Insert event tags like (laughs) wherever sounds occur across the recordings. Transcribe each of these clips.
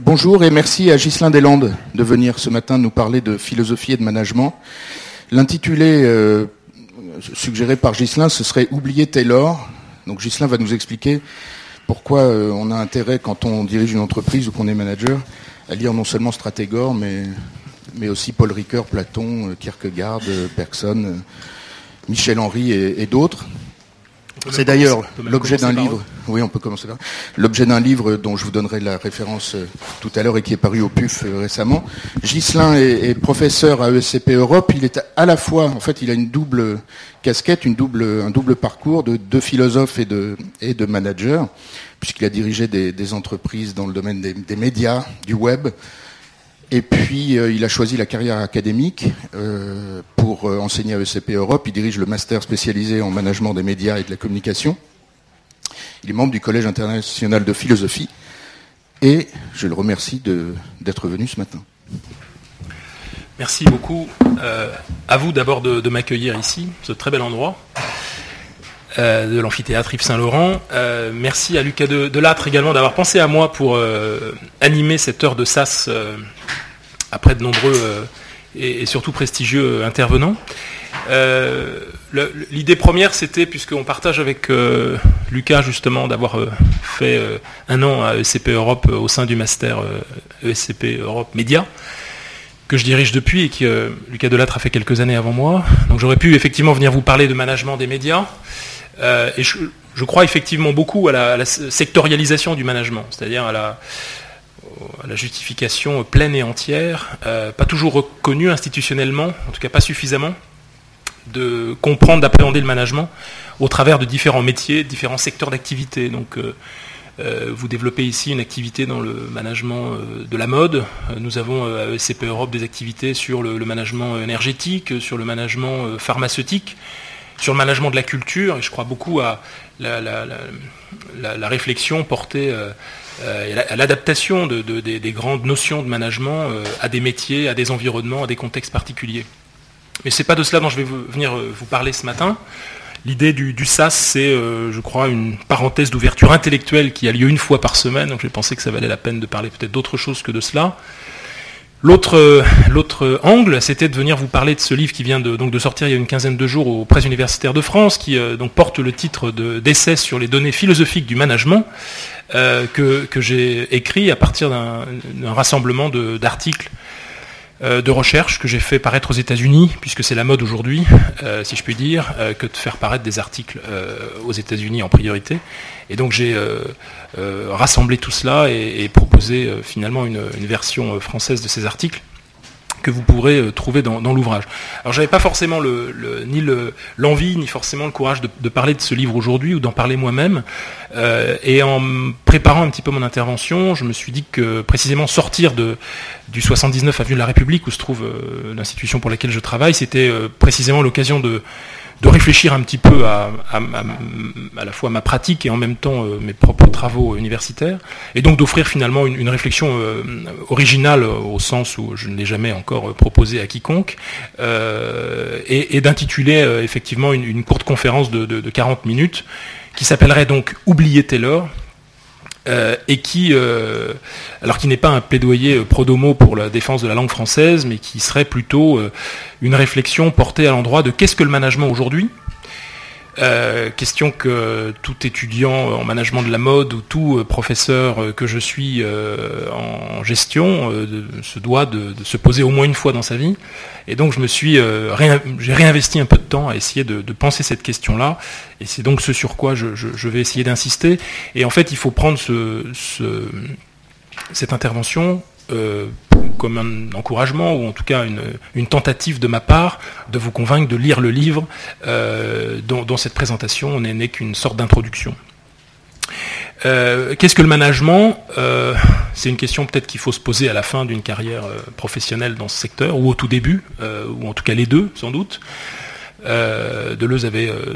Bonjour et merci à Ghislain Deslandes de venir ce matin nous parler de philosophie et de management. L'intitulé euh, suggéré par Ghislain, ce serait Oublier Taylor. Donc Ghislain va nous expliquer pourquoi euh, on a intérêt, quand on dirige une entreprise ou qu'on est manager, à lire non seulement Stratégor, mais, aussi Paul Ricoeur, Platon, euh, Kierkegaard, Bergson, Michel Henry et d'autres. C'est d'ailleurs l'objet d'un livre. Oui, on peut commencer là. L'objet d'un livre dont je vous donnerai la référence euh, tout à l'heure et qui est paru au PUF euh, récemment. Ghislain est, professeur à ESCP Europe. Il est à la fois, en fait, il a une double casquette, une double, un double parcours de, deux philosophes et de, et de managers, puisqu'il a dirigé des, entreprises dans le domaine des médias, du web, et puis, euh, il a choisi la carrière académique euh, pour euh, enseigner à ECP Europe. Il dirige le master spécialisé en management des médias et de la communication. Il est membre du Collège international de philosophie. Et je le remercie d'être venu ce matin. Merci beaucoup. à vous d'abord de, m'accueillir ici, ce très bel endroit. De l'amphithéâtre Yves Saint-Laurent. merci à Lucas de, également d'avoir pensé à moi pour animer cette heure de SAS après de nombreux euh, et, surtout prestigieux euh, intervenants. Euh, l'idée première, c'était, puisqu'on partage avec Lucas justement d'avoir fait un an à ESCP Europe au sein du master ESCP e Europe Média, que je dirige depuis et que Lucas Delattre a fait quelques années avant moi. Donc j'aurais pu effectivement venir vous parler de management des médias. Et je, crois effectivement beaucoup à la, sectorialisation du management, c'est-à-dire à la, justification pleine et entière, euh, pas toujours reconnue institutionnellement, en tout cas pas suffisamment, de comprendre, d'appréhender le management au travers de différents métiers, différents secteurs d'activité. Donc, euh, euh, vous développez ici une activité dans le management de la mode. Nous avons à ESCP Europe des activités sur le, management énergétique, sur le management pharmaceutique, sur le management de la culture. Et je crois beaucoup à la, réflexion portée euh, à l'adaptation des grandes notions de management euh, à des métiers, à des environnements, à des contextes particuliers. Mais ce n'est pas de cela dont je vais venir euh, vous parler ce matin. L'idée du, SAS, c'est, je crois, une parenthèse d'ouverture intellectuelle qui a lieu une fois par semaine, donc j'ai pensé que ça valait la peine de parler peut-être d'autre chose que de cela. L'autre, angle, c'était de venir vous parler de ce livre qui vient de, donc de sortir il y a une quinzaine de jours aux presses universitaires de France, qui donc porte le titre d'essai sur les données philosophiques du management, euh, que, j'ai écrit à partir d'un rassemblement d'articles euh, de, recherche que j'ai fait paraître aux États-Unis, puisque c'est la mode aujourd'hui, euh, si je puis dire, que de faire paraître des articles aux États-Unis en priorité. Et donc j'ai rassemblé tout cela et, proposé finalement une, version française de ces articles que vous pourrez euh, trouver dans, l'ouvrage. Alors j'avais pas forcément ni l'envie ni forcément le courage de, parler de ce livre aujourd'hui ou d'en parler moi-même. Euh, et en préparant un petit peu mon intervention, je me suis dit que précisément sortir de, du 79 avenue de la République où se trouve euh, l'institution pour laquelle je travaille, c'était précisément l'occasion de de réfléchir un petit peu à, à, la fois ma pratique et en même temps euh, mes propres travaux universitaires, et donc d'offrir finalement une, réflexion euh, originale au sens où je ne l'ai jamais encore proposé à quiconque, euh, et, d'intituler effectivement une, courte conférence de, de 40 minutes qui s'appellerait donc Oublier Taylor, euh, et qui, euh, alors qui n'est pas un plaidoyer euh, pro-domo pour la défense de la langue française, mais qui serait plutôt une réflexion portée à l'endroit de qu'est-ce que le management aujourd'hui euh, question que tout étudiant en management de la mode ou tout professeur que je suis en gestion se doit de, se poser au moins une fois dans sa vie. Et donc je me suis, j'ai réinvesti un peu de temps à essayer de, penser cette question-là. Et c'est donc ce sur quoi je, vais essayer d'insister. Et en fait, il faut prendre cette intervention euh, comme un encouragement ou en tout cas une, tentative de ma part de vous convaincre de lire le livre euh, dont, cette présentation n'est qu'une sorte d'introduction. Euh, qu'est-ce que le management? C'est une question peut-être qu'il faut se poser à la fin d'une carrière professionnelle dans ce secteur, ou au tout début, ou en tout cas les deux sans doute. Euh, Deleuze avait euh,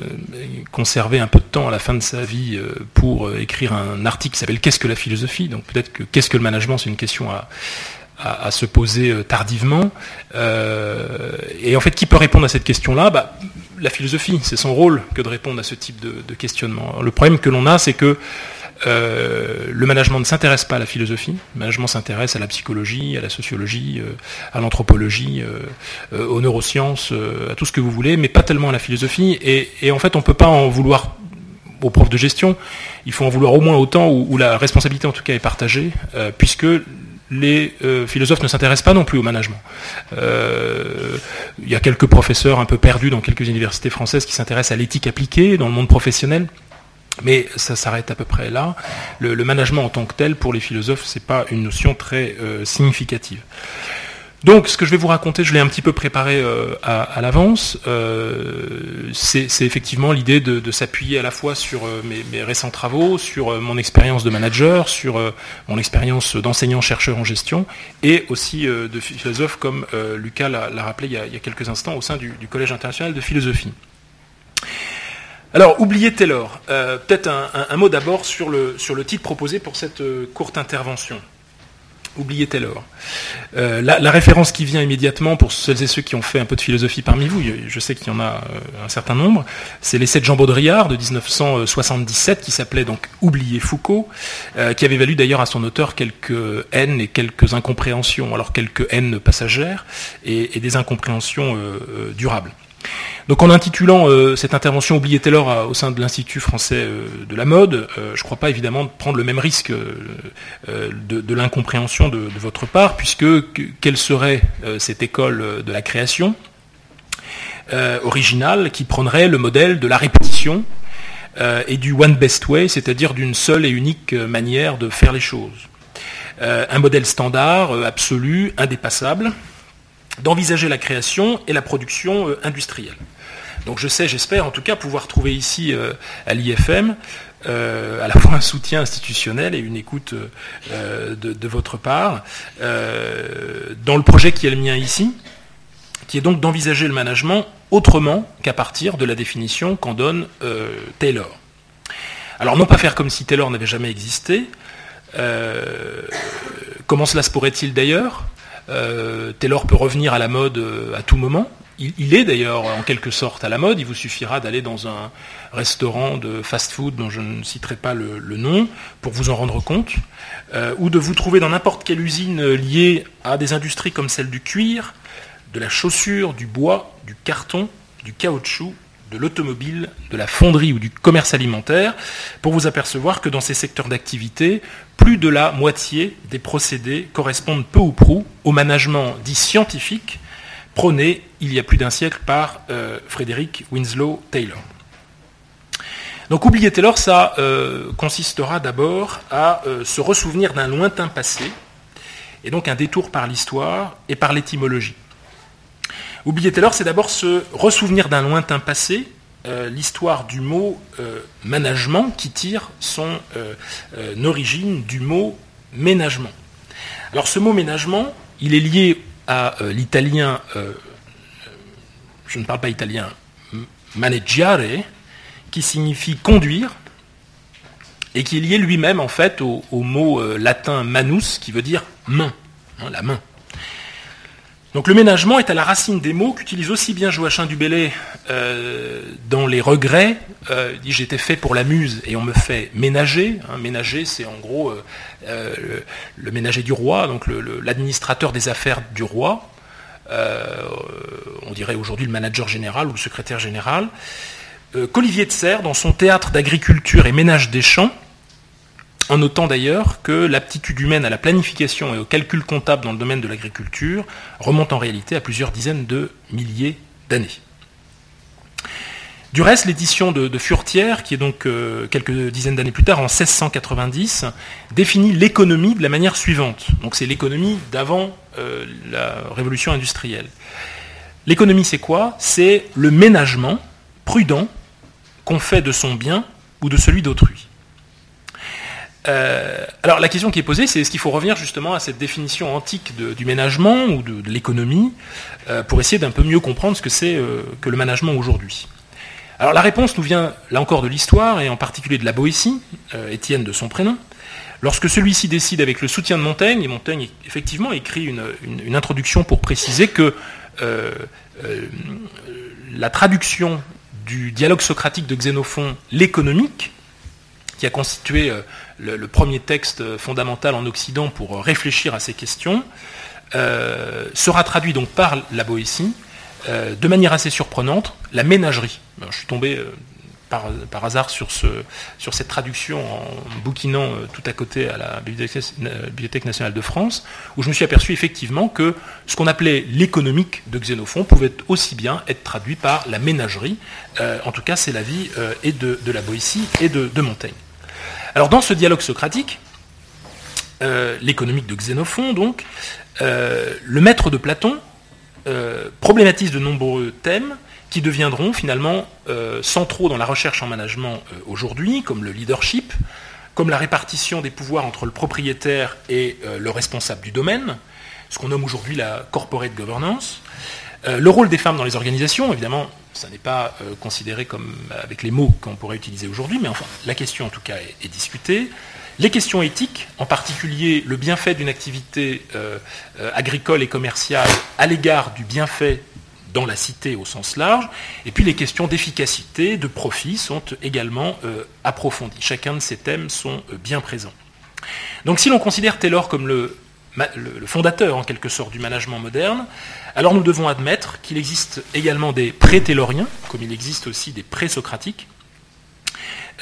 conservé un peu de temps à la fin de sa vie euh, pour écrire un article qui s'appelle Qu'est-ce que la philosophie? Donc peut-être que qu'est-ce que le management, c'est une question à, se poser tardivement. et en fait, qui peut répondre à cette question-là? Bah, La philosophie, c'est son rôle que de répondre à ce type de, questionnement. le problème que l'on a, c'est que le management ne s'intéresse pas à la philosophie, le management s'intéresse à la psychologie, à la sociologie, à l'anthropologie, aux neurosciences, à tout ce que vous voulez, mais pas tellement à la philosophie. Et, en fait, on ne peut pas en vouloir aux profs de gestion, il faut en vouloir au moins autant où, la responsabilité en tout cas est partagée, euh, puisque les euh, philosophes ne s'intéressent pas non plus au management. Euh, il y a quelques professeurs un peu perdus dans quelques universités françaises qui s'intéressent à l'éthique appliquée dans le monde professionnel. Mais ça s'arrête à peu près là. Le, management en tant que tel, pour les philosophes, c'est pas une notion très significative. Donc, ce que je vais vous raconter, je l'ai un petit peu préparé euh, à, l'avance. Euh, c'est effectivement l'idée de, s'appuyer à la fois sur euh, mes, récents travaux, sur mon expérience de manager, sur mon expérience d'enseignant-chercheur en gestion, et aussi de philosophe comme Lucas l'a rappelé il y, a, quelques instants au sein du, Collège international de philosophie. Alors, oubliez Taylor. Peut-être un, mot d'abord sur le, sur le titre proposé pour cette courte intervention. Oubliez Taylor. Euh, la, référence qui vient immédiatement pour celles et ceux qui ont fait un peu de philosophie parmi vous, je sais qu'il y en a euh, un certain nombre, c'est l'essai de Jean Baudrillard de 1977 qui s'appelait donc Oubliez Foucault, euh, qui avait valu d'ailleurs à son auteur quelques haines et quelques incompréhensions, alors quelques haines passagères et des incompréhensions durables. Donc en intitulant euh, cette intervention Oubliez Taylor au sein de l'Institut français euh, de la mode, euh, je ne crois pas évidemment prendre le même risque de, l'incompréhension de, votre part, puisque quelle serait cette école de la création originale qui prendrait le modèle de la répétition et du one best way, c'est-à-dire d'une seule et unique manière de faire les choses. un modèle standard, absolu, indépassable, d'envisager la création et la production euh, industrielle. Donc je sais, j'espère en tout cas pouvoir trouver ici euh, à l'IFM euh, à la fois un soutien institutionnel et une écoute de, votre part dans le projet qui est le mien ici, qui est donc d'envisager le management autrement qu'à partir de la définition qu'en donne Taylor. Alors non pas faire comme si Taylor n'avait jamais existé. comment cela se pourrait-il d'ailleurs? Taylor peut revenir à la mode euh, à tout moment. Il, est d'ailleurs en quelque sorte à la mode. Il vous suffira d'aller dans un restaurant de fast-food dont je ne citerai pas le, nom pour vous en rendre compte, euh, ou de vous trouver dans n'importe quelle usine liée à des industries comme celle du cuir, de la chaussure, du bois, du carton, du caoutchouc, de l'automobile, de la fonderie ou du commerce alimentaire, pour vous apercevoir que dans ces secteurs d'activité, plus de la moitié des procédés correspondent peu ou prou au management dit scientifique prôné il y a plus d'un siècle par euh, Frédéric Winslow Taylor. Donc oublier Taylor, ça euh, consistera d'abord à euh, se ressouvenir d'un lointain passé, et donc un détour par l'histoire et par l'étymologie. Oublier Taylor, c'est d'abord se ressouvenir d'un lointain passé, euh, l'histoire du mot euh, management qui tire son euh, origine du mot ménagement. Alors ce mot ménagement, il est lié à l'italien, je ne parle pas italien, maneggiare, qui signifie conduire, et qui est lié lui-même en fait au, mot latin manus, qui veut dire main, hein, la main. Donc le ménagement est à la racine des mots qu'utilise aussi bien Joachim du euh, dans les regrets. Euh, il dit j'étais fait pour la muse et on me fait ménager. Hein, ménager, c'est en gros euh, euh, le, ménager du roi, donc l'administrateur des affaires du roi. on dirait aujourd'hui le manager général ou le secrétaire général. Qu'Olivier de Serres, dans son théâtre d'agriculture et ménage des champs, en notant d'ailleurs que l'aptitude humaine à la planification et au calcul comptable dans le domaine de l'agriculture remonte en réalité à plusieurs dizaines de milliers d'années. Du reste, l'édition de, Furtière, qui est donc euh, quelques dizaines d'années plus tard, en 1690, définit l'économie de la manière suivante. Donc c'est l'économie d'avant euh, la révolution industrielle. L'économie, c'est quoi? C'est le ménagement prudent qu'on fait de son bien ou de celui d'autrui. Euh, alors la question qui est posée, c'est est-ce qu'il faut revenir justement à cette définition antique du ménagement ou de, l'économie euh, pour essayer d'un peu mieux comprendre ce que c'est euh, que le management aujourd'hui? Alors la réponse nous vient là encore de l'histoire et en particulier de la Boétie, Étienne de son prénom. Lorsque celui-ci décide avec le soutien de Montaigne, et Montaigne effectivement écrit une, une introduction pour préciser que la traduction du dialogue socratique de Xénophon, l'économique, qui a constitué le, premier texte fondamental en Occident pour réfléchir à ces questions, sera traduit donc par la Boétie de manière assez surprenante, la ménagerie. je suis tombé par, hasard sur, ce, sur, cette traduction en bouquinant euh, tout à côté à la Bibliothèque, nationale de France, où je me suis aperçu effectivement que ce qu'on appelait l'économique de Xénophon pouvait aussi bien être traduit par la ménagerie. Euh, en tout cas, c'est l'avis euh, et de, la Boétie et de, Montaigne. Alors dans ce dialogue socratique, l'économique de Xénophon, donc, le maître de Platon problématise de nombreux thèmes qui deviendront finalement euh, centraux dans la recherche en management euh, aujourd'hui, comme le leadership, comme la répartition des pouvoirs entre le propriétaire et euh, le responsable du domaine, ce qu'on nomme aujourd'hui la corporate governance, le rôle des femmes dans les organisations, évidemment, ça n'est pas considéré comme avec les mots qu'on pourrait utiliser aujourd'hui, mais enfin, la question en tout cas est, discutée. Les questions éthiques, en particulier le bienfait d'une activité agricole et commerciale à l'égard du bienfait dans la cité au sens large. Et puis les questions d'efficacité, de profit sont également euh, approfondies. Chacun de ces thèmes sont euh, bien présents. Donc si l'on considère Taylor comme le, fondateur en quelque sorte du management moderne, alors nous devons admettre qu'il existe également des pré-tayloriens, comme il existe aussi des pré-socratiques,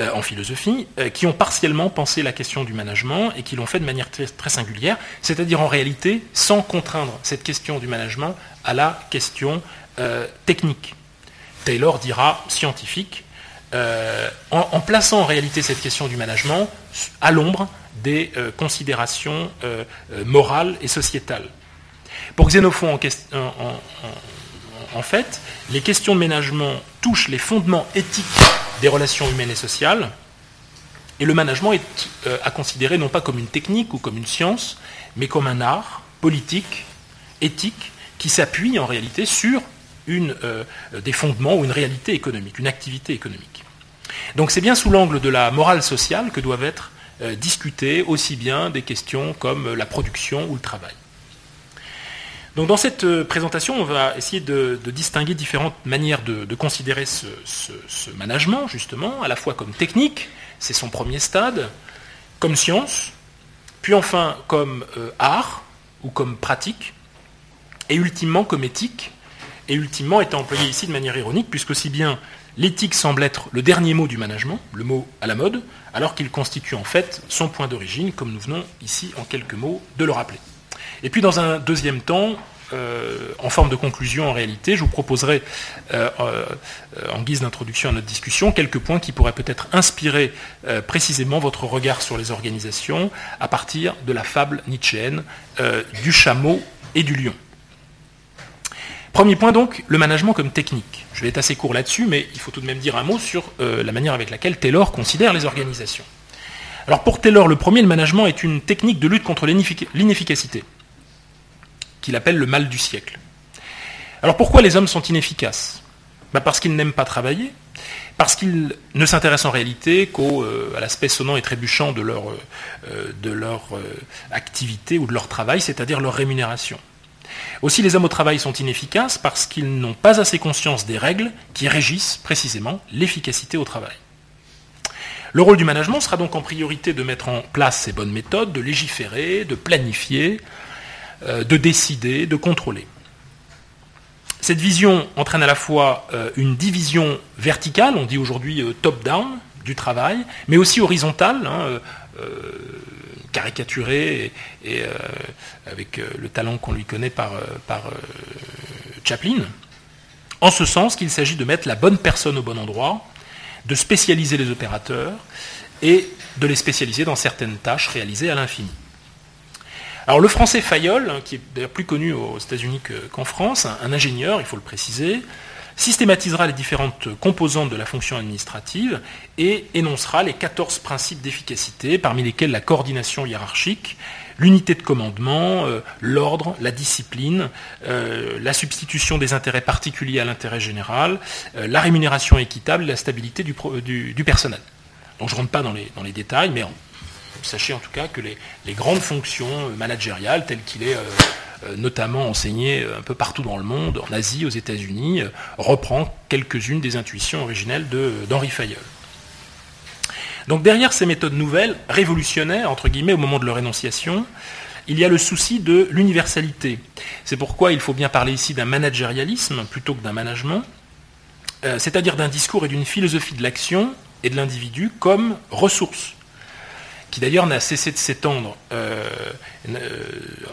euh, en philosophie, qui ont partiellement pensé la question du management et qui l'ont fait de manière très singulière, c'est-à-dire en réalité sans contraindre cette question du management à la question euh, technique. Taylor dira scientifique, euh, en, plaçant en réalité cette question du management à l'ombre des euh, considérations morales et sociétales. Pour Xénophon, en, fait, les questions de management touchent les fondements éthiques des relations humaines et sociales, et le management est à considérer non pas comme une technique ou comme une science, mais comme un art politique, éthique, qui s'appuie en réalité sur euh, des fondements ou une réalité économique, une activité économique. Donc c'est bien sous l'angle de la morale sociale que doivent être euh, discutées aussi bien des questions comme la production ou le travail. Donc dans cette euh, présentation, on va essayer de, distinguer différentes manières de, considérer ce, management, justement, à la fois comme technique, c'est son premier stade, comme science, puis enfin comme art ou comme pratique, et ultimement comme éthique, et ultimement est employé ici de manière ironique, puisque aussi bien l'éthique semble être le dernier mot du management, le mot à la mode, alors qu'il constitue en fait son point d'origine, comme nous venons ici en quelques mots de le rappeler. Et puis dans un deuxième temps, euh, en forme de conclusion en réalité, je vous proposerai, euh, euh, en guise d'introduction à notre discussion, quelques points qui pourraient peut-être inspirer précisément votre regard sur les organisations à partir de la fable nietzschéenne du chameau et du lion. Premier point donc, le management comme technique. Je vais être assez court là-dessus, mais il faut tout de même dire un mot sur euh, la manière avec laquelle Taylor considère les organisations. Alors pour Taylor, le premier, le management est une technique de lutte contre l'inefficacité, qu'il appelle le mal du siècle. Alors pourquoi les hommes sont inefficaces? Bah, Parce qu'ils n'aiment pas travailler, parce qu'ils ne s'intéressent en réalité qu'à euh, l'aspect sonnant et trébuchant de leur, euh, de leur activité ou de leur travail, c'est-à-dire leur rémunération. Aussi, les hommes au travail sont inefficaces parce qu'ils n'ont pas assez conscience des règles qui régissent précisément l'efficacité au travail. Le rôle du management sera donc en priorité de mettre en place ces bonnes méthodes, de légiférer, de planifier, euh, de décider, de contrôler. Cette vision entraîne à la fois euh, une division verticale, on dit aujourd'hui euh, top-down, du travail, mais aussi horizontale, hein, caricaturé et, euh, avec euh, le talent qu'on lui connaît par, euh, Chaplin, en ce sens qu'il s'agit de mettre la bonne personne au bon endroit, de spécialiser les opérateurs et de les spécialiser dans certaines tâches réalisées à l'infini. Alors le français Fayol, hein, qui est d'ailleurs plus connu aux États-Unis qu'en France, un ingénieur, il faut le préciser, systématisera les différentes composantes de la fonction administrative et énoncera les 14 principes d'efficacité, parmi lesquels la coordination hiérarchique, l'unité de commandement, euh, l'ordre, la discipline, euh, la substitution des intérêts particuliers à l'intérêt général, euh, la rémunération équitable, la stabilité du, personnel. Donc je ne rentre pas dans les, détails, mais sachez en tout cas que les, les grandes fonctions managériales, telles qu'il est notamment enseigné un peu partout dans le monde, en Asie, aux États-Unis, euh, reprend quelques-unes des intuitions originelles d'Henri Fayol. Donc derrière ces méthodes nouvelles, révolutionnaires, entre guillemets, au moment de leur énonciation, il y a le souci de l'universalité. C'est pourquoi il faut bien parler ici d'un managérialisme plutôt que d'un management, euh, c'est-à-dire d'un discours et d'une philosophie de l'action et de l'individu comme ressource qui d'ailleurs n'a cessé de s'étendre euh, euh,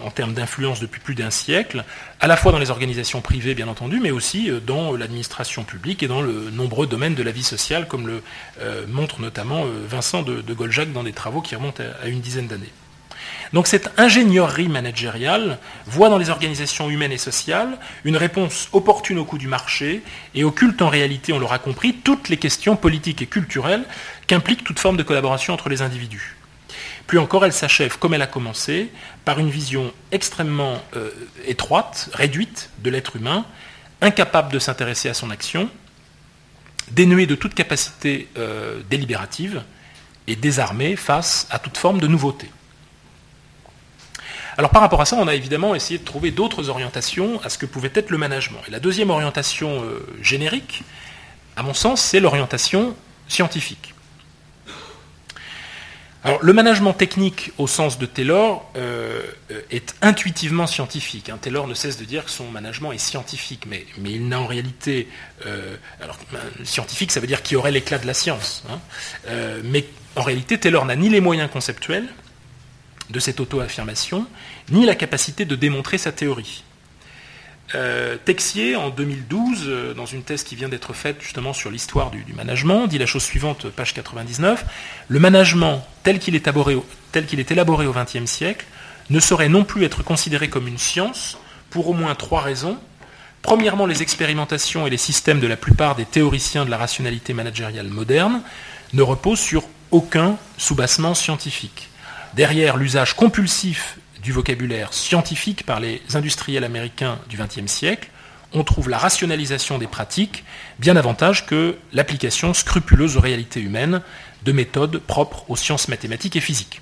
en termes d'influence depuis plus d'un siècle, à la fois dans les organisations privées, bien entendu, mais aussi euh, dans l'administration publique et dans le nombreux domaines de la vie sociale, comme le montre notamment Vincent de, de, Goljac dans des travaux qui remontent à, une dizaine d'années. Donc cette ingénierie managériale voit dans les organisations humaines et sociales une réponse opportune au coût du marché et occulte en réalité, on l'aura compris, toutes les questions politiques et culturelles qu'implique toute forme de collaboration entre les individus. Plus encore, elle s'achève, comme elle a commencé, par une vision extrêmement euh, étroite, réduite de l'être humain, incapable de s'intéresser à son action, dénuée de toute capacité euh, délibérative et désarmée face à toute forme de nouveauté. Alors par rapport à ça, on a évidemment essayé de trouver d'autres orientations à ce que pouvait être le management. Et la deuxième orientation euh, générique, à mon sens, c'est l'orientation scientifique. Alors, le management technique au sens de Taylor euh, est intuitivement scientifique. Hein. Taylor ne cesse de dire que son management est scientifique, mais, il n'a en réalité. Euh, alors, scientifique, ça veut dire qu'il aurait l'éclat de la science. Hein. Euh, mais en réalité, Taylor n'a ni les moyens conceptuels de cette auto-affirmation, ni la capacité de démontrer sa théorie. Euh, Texier, en 2012, euh, dans une thèse qui vient d'être faite justement sur l'histoire du, management, dit la chose suivante, page 99, le management tel qu'il est, est, élaboré au XXe siècle ne saurait non plus être considéré comme une science pour au moins trois raisons. Premièrement, les expérimentations et les systèmes de la plupart des théoriciens de la rationalité managériale moderne ne reposent sur aucun soubassement scientifique. Derrière l'usage compulsif du vocabulaire scientifique par les industriels américains du XXe siècle, on trouve la rationalisation des pratiques bien davantage que l'application scrupuleuse aux réalités humaines de méthodes propres aux sciences mathématiques et physiques.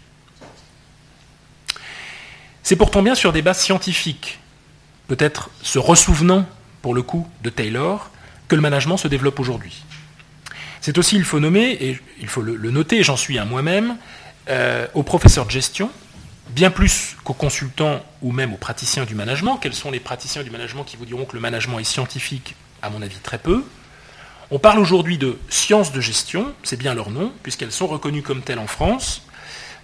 C'est pourtant bien sur des bases scientifiques, peut-être se ressouvenant pour le coup de Taylor, que le management se développe aujourd'hui. C'est aussi, il faut nommer, et il faut le, noter, j'en suis un moi-même, euh, au professeur de gestion, bien plus qu'aux consultants ou même aux praticiens du management. Quels sont les praticiens du management qui vous diront que le management est scientifique À mon avis, très peu? On parle aujourd'hui de sciences de gestion, c'est bien leur nom, puisqu'elles sont reconnues comme telles en France,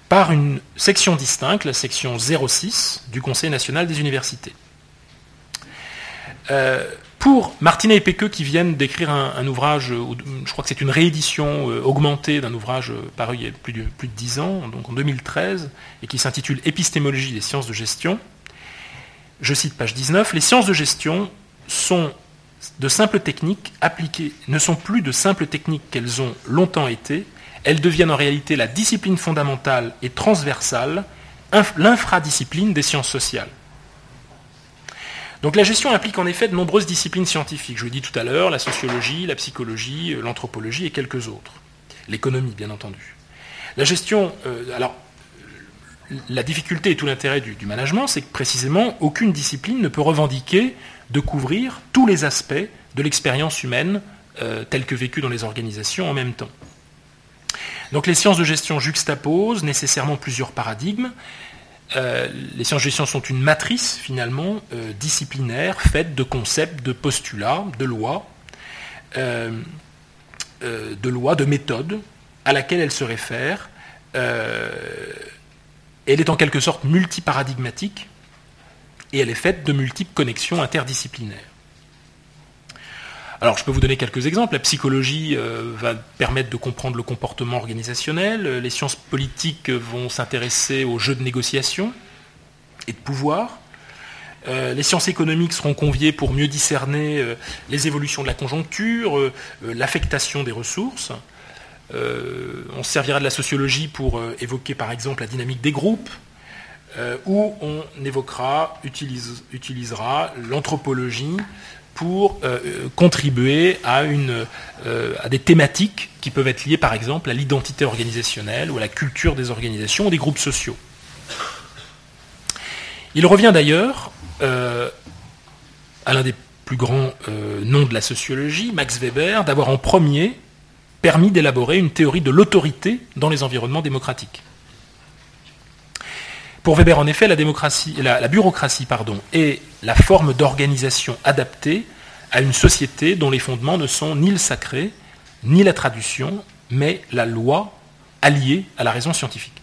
par une section distincte, la section 06 du Conseil national des universités. Euh, pour Martinet et Péqueux qui viennent d'écrire un, ouvrage, je crois que c'est une réédition euh, augmentée d'un ouvrage euh, paru il y a plus de, plus de 10 ans, donc en 2013, et qui s'intitule Épistémologie des sciences de gestion. Je cite page 19, les sciences de gestion sont de simples techniques appliquées, ne sont plus de simples techniques qu'elles ont longtemps été, elles deviennent en réalité la discipline fondamentale et transversale, l'infradiscipline des sciences sociales. Donc la gestion implique en effet de nombreuses disciplines scientifiques. Je l'ai dit tout à l'heure, la sociologie, la psychologie, euh, l'anthropologie et quelques autres. L'économie, bien entendu. La gestion, euh, alors, la difficulté et tout l'intérêt du, management, c'est que précisément aucune discipline ne peut revendiquer de couvrir tous les aspects de l'expérience humaine euh, telle que vécue dans les organisations en même temps. Donc les sciences de gestion juxtaposent nécessairement plusieurs paradigmes euh, les sciences gestion sont une matrice finalement euh, disciplinaire faite de concepts, de postulats, de lois, euh, de lois, de méthodes à laquelle elle se réfère. elle est en quelque sorte multiparadigmatique et elle est faite de multiples connexions interdisciplinaires. Alors, je peux vous donner quelques exemples. La psychologie euh, va permettre de comprendre le comportement organisationnel. Les sciences politiques vont s'intéresser aux jeux de négociation et de pouvoir. Euh, les sciences économiques seront conviées pour mieux discerner euh, les évolutions de la conjoncture, l'affectation des ressources. on se servira de la sociologie pour évoquer par exemple la dynamique des groupes, ou on évoquera, utilisera l'anthropologie pour euh, contribuer à, une, euh, à des thématiques qui peuvent être liées par exemple à l'identité organisationnelle ou à la culture des organisations ou des groupes sociaux. Il revient d'ailleurs euh, à l'un des plus grands noms de la sociologie, Max Weber, d'avoir en premier permis d'élaborer une théorie de l'autorité dans les environnements démocratiques. Pour Weber, en effet, la, démocratie, la, bureaucratie pardon, est la forme d'organisation adaptée à une société dont les fondements ne sont ni le sacré, ni la traduction, mais la loi alliée à la raison scientifique.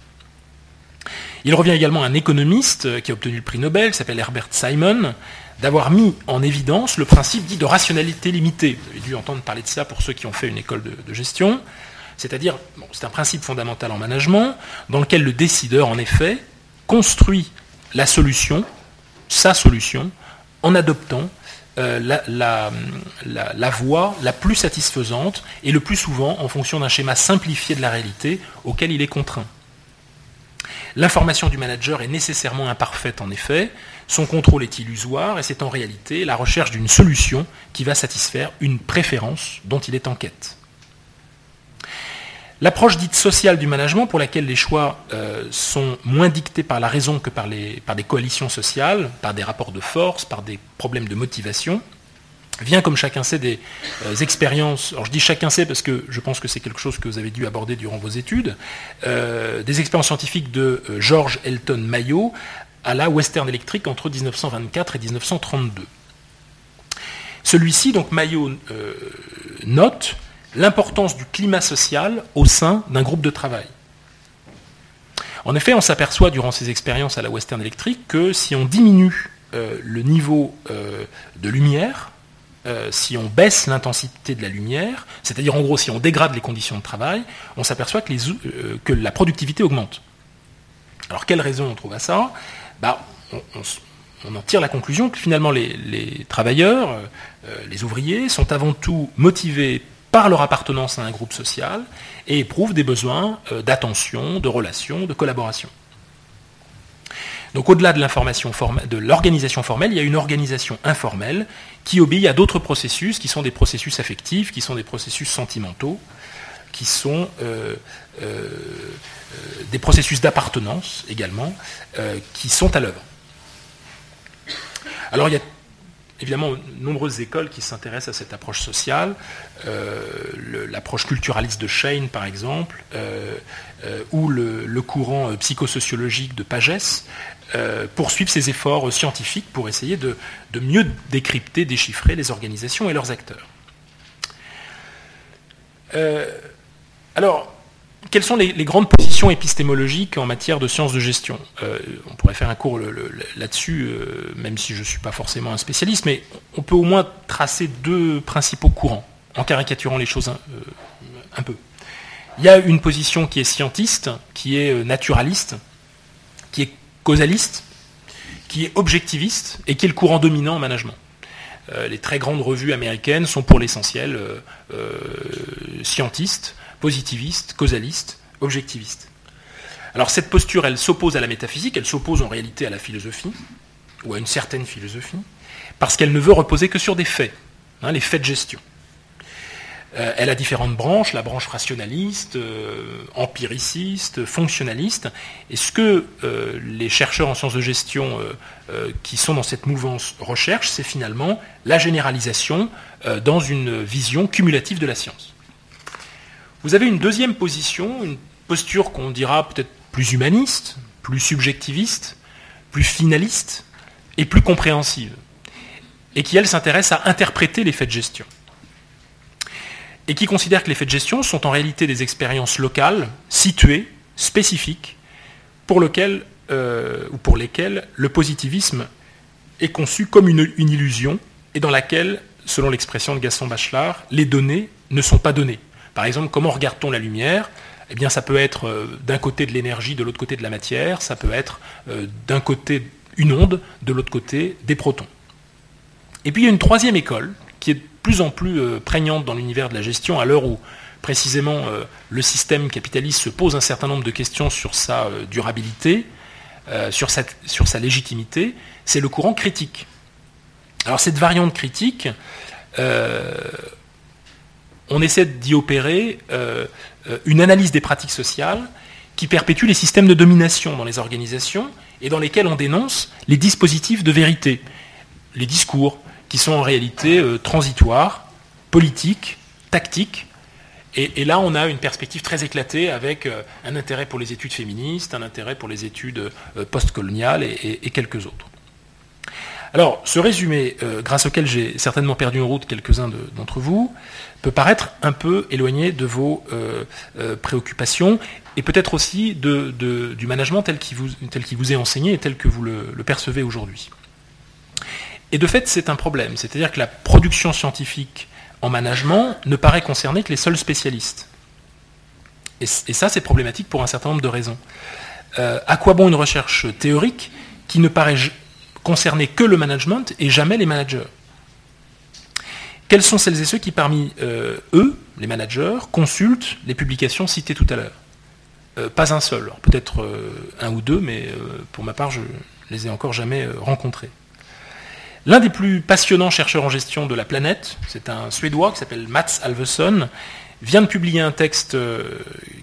Il revient également à un économiste qui a obtenu le prix Nobel, qui s'appelle Herbert Simon, d'avoir mis en évidence le principe dit de rationalité limitée. Vous avez dû entendre parler de ça pour ceux qui ont fait une école de, gestion. C'est-à-dire, c'est un principe fondamental en management, dans lequel le décideur, en effet, construit la solution, sa solution, en adoptant euh, la, la, voie la plus satisfaisante et le plus souvent en fonction d'un schéma simplifié de la réalité auquel il est contraint. L'information du manager est nécessairement imparfaite en effet, son contrôle est illusoire et c'est en réalité la recherche d'une solution qui va satisfaire une préférence dont il est en quête. L'approche dite sociale du management, pour laquelle les choix euh, sont moins dictés par la raison que par, des coalitions sociales, par des rapports de force, par des problèmes de motivation, vient, comme chacun sait, des euh, expériences, alors je dis chacun sait parce que je pense que c'est quelque chose que vous avez dû aborder durant vos études, euh, des expériences scientifiques de George Elton Mayo à la Western Electric entre 1924 et 1932. Celui-ci, donc Mayo, note l'importance du climat social au sein d'un groupe de travail. En effet, on s'aperçoit durant ces expériences à la Western Electric que si on diminue euh, le niveau euh, de lumière, euh, si on baisse l'intensité de la lumière, c'est-à-dire en gros si on dégrade les conditions de travail, on s'aperçoit que, la productivité augmente. Alors quelle raison on trouve à ça? Bah, on, en tire la conclusion que finalement les travailleurs, les ouvriers sont avant tout motivés par leur appartenance à un groupe social et éprouvent des besoins euh, d'attention, de relation, de collaboration. Donc au-delà de l'organisation formelle, il y a une organisation informelle qui obéit à d'autres processus, qui sont des processus affectifs, qui sont des processus sentimentaux, qui sont euh, euh, des processus d'appartenance également, qui sont à l'œuvre. Alors il y a évidemment nombreuses écoles qui s'intéressent à cette approche sociale. Euh, l'approche culturaliste de Shane, par exemple, euh, euh, ou le, courant psychosociologique de Pagès, poursuivent ces efforts scientifiques pour essayer de, mieux décrypter, déchiffrer les organisations et leurs acteurs. alors, quelles sont les, grandes positions épistémologiques en matière de sciences de gestion euh, On pourrait faire un cours là-dessus, euh, même si je ne suis pas forcément un spécialiste, mais on peut au moins tracer deux principaux courants, en caricaturant les choses un, euh, peu. Il y a une position qui est scientiste, qui est naturaliste, qui est causaliste, qui est objectiviste, et qui est le courant dominant en management. les très grandes revues américaines sont pour l'essentiel scientistes, positiviste, causaliste, objectiviste. Alors cette posture, elle s'oppose à la métaphysique, elle s'oppose en réalité à la philosophie, ou à une certaine philosophie, parce qu'elle ne veut reposer que sur des faits, hein, les faits de gestion. Euh, elle a différentes branches, la branche rationaliste, euh, empiriciste, fonctionnaliste. Et ce que euh, les chercheurs en sciences de gestion qui sont dans cette mouvance recherchent, c'est finalement la généralisation dans une vision cumulative de la science. Vous avez une deuxième position, une posture qu'on dira peut-être plus humaniste, plus subjectiviste, plus finaliste et plus compréhensive, et qui, elle, s'intéresse à interpréter les faits de gestion. Et qui considère que les faits de gestion sont en réalité des expériences locales, situées, spécifiques, pour, euh, ou pour lesquelles le positivisme est conçu comme une, une illusion et dans laquelle, selon l'expression de Gaston Bachelard, les données ne sont pas données. Par exemple, comment regarde-t-on la lumière? Eh bien, ça peut être euh, d'un côté de l'énergie, de l'autre côté de la matière, ça peut être euh, d'un côté une onde, de l'autre côté des protons. Et puis il y a une troisième école qui est de plus en plus euh, prégnante dans l'univers de la gestion à l'heure où précisément le système capitaliste se pose un certain nombre de questions sur sa durabilité, sur, sur sa légitimité, c'est le courant critique. Alors cette variante critique, on essaie d'y opérer euh, euh, une analyse des pratiques sociales qui perpétue les systèmes de domination dans les organisations et dans lesquels on dénonce les dispositifs de vérité, les discours qui sont en réalité euh, transitoires, politiques, tactiques, Et, là, on a une perspective très éclatée avec un intérêt pour les études féministes, un intérêt pour les études postcoloniales et quelques autres. Alors, ce résumé, grâce auquel j'ai certainement perdu en route quelques-uns d'entre vous, peut paraître un peu éloigné de vos préoccupations et peut-être aussi du management tel qu'il vous, vous, est enseigné et tel que vous le, percevez aujourd'hui. Et de fait, c'est un problème. C'est-à-dire que la production scientifique en management ne paraît concerner que les seuls spécialistes. Et, ça, c'est problématique pour un certain nombre de raisons. Euh, à quoi bon une recherche théorique qui ne paraît concerner que le management et jamais les managers? Quels sont celles et ceux qui, parmi euh, eux, les managers, consultent les publications citées tout à l'heure? Euh, pas un seul, peut-être euh, un ou deux, mais pour ma part, je les ai encore jamais rencontrés. L'un des plus passionnants chercheurs en gestion de la planète, c'est un Suédois qui s'appelle Mats Alvesson, vient de publier un texte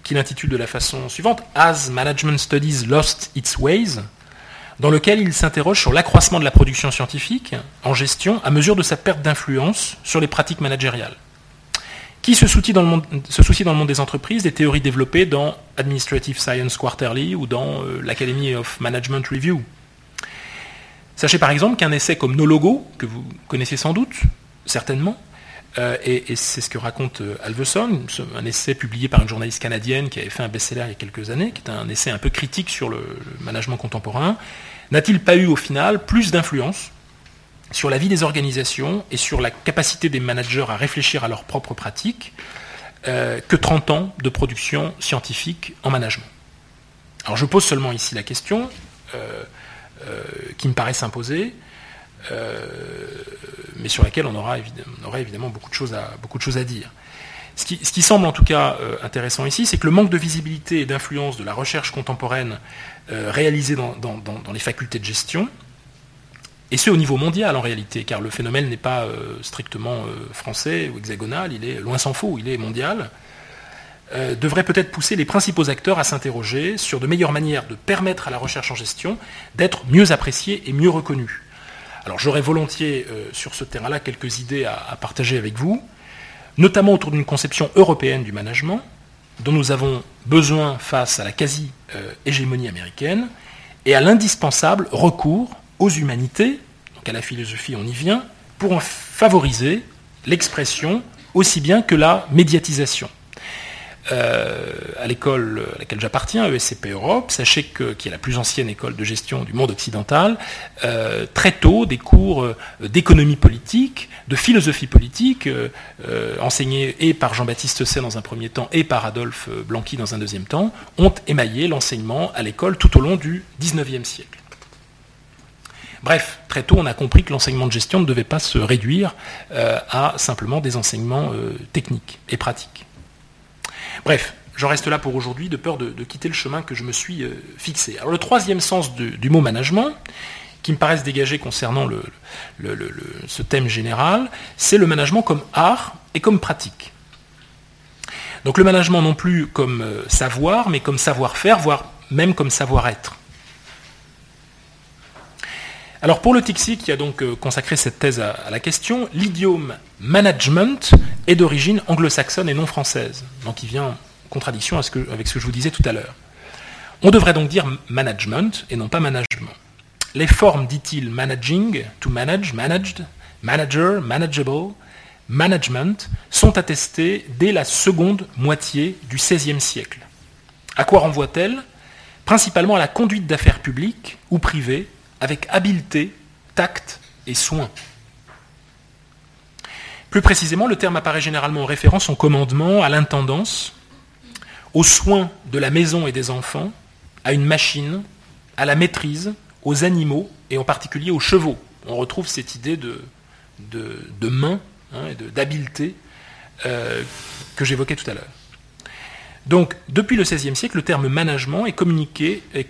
qu'il intitule de la façon suivante As Management Studies Lost Its Ways, dans lequel il s'interroge sur l'accroissement de la production scientifique en gestion à mesure de sa perte d'influence sur les pratiques managériales qui se soucie, dans le monde, des entreprises des théories développées dans Administrative Science Quarterly ou dans euh, l'Academy of Management Review. Sachez par exemple qu'un essai comme No Logo, que vous connaissez sans doute, certainement, euh, et, c'est ce que raconte euh, Alveson, un essai publié par une journaliste canadienne qui avait fait un best-seller il y a quelques années, qui est un essai un peu critique sur le management contemporain, n'a-t-il pas eu au final plus d'influence sur la vie des organisations et sur la capacité des managers à réfléchir à leurs propres pratiques euh, que 30 ans de production scientifique en management? Alors je pose seulement ici la question qui me paraît s'imposer, mais sur laquelle on aura, évidemment, beaucoup, de choses à, dire. Ce qui, semble en tout cas intéressant ici, c'est que le manque de visibilité et d'influence de la recherche contemporaine réalisée dans, les facultés de gestion et ce au niveau mondial en réalité, car le phénomène n'est pas euh, strictement euh, français ou hexagonal, il est loin s'en faut, il est mondial, euh, devrait peut-être pousser les principaux acteurs à s'interroger sur de meilleures manières de permettre à la recherche en gestion d'être mieux appréciée et mieux reconnue. Alors j'aurais volontiers sur ce terrain-là quelques idées à, partager avec vous, notamment autour d'une conception européenne du management, dont nous avons besoin face à la quasi-hégémonie américaine, et à l'indispensable recours aux humanités, donc à la philosophie on y vient, pour en favoriser l'expression aussi bien que la médiatisation. Euh, à l'école à laquelle j'appartiens, ESCP Europe, sachez que, qui est la plus ancienne école de gestion du monde occidental, euh, très tôt, des cours euh, d'économie politique, de philosophie politique, enseignés et par Jean-Baptiste Say dans un premier temps et par Adolphe Blanqui dans un deuxième temps, ont émaillé l'enseignement à l'école tout au long du XIXe siècle. Bref, très tôt, on a compris que l'enseignement de gestion ne devait pas se réduire à simplement des enseignements techniques et pratiques. Bref, j'en reste là pour aujourd'hui, de peur de, quitter le chemin que je me suis euh, fixé. Alors le troisième sens du mot management, qui me paraît se dégager concernant ce thème général, c'est le management comme art et comme pratique. Donc le management non plus comme savoir, mais comme savoir-faire, voire même comme savoir-être. Alors pour le TICSI, qui a donc euh, consacré cette thèse à, la question, l'idiome management est d'origine anglo-saxonne et non française. Donc il vient en contradiction avec ce que je vous disais tout à l'heure. On devrait donc dire management et non pas management. Les formes, dit-il, managing, to manage, managed, manager, manageable, management, sont attestées dès la seconde moitié du XVIe siècle. À quoi renvoie-t-elle Principalement à la conduite d'affaires publiques ou privées avec habileté, tact et soin. Plus précisément, le terme apparaît généralement en référence au commandement, à l'intendance, aux soins de la maison et des enfants, à une machine, à la maîtrise, aux animaux et en particulier aux chevaux. On retrouve cette idée de, main hein, et d'habileté euh, que j'évoquais tout à l'heure. Donc, depuis le XVIe siècle, le terme management est,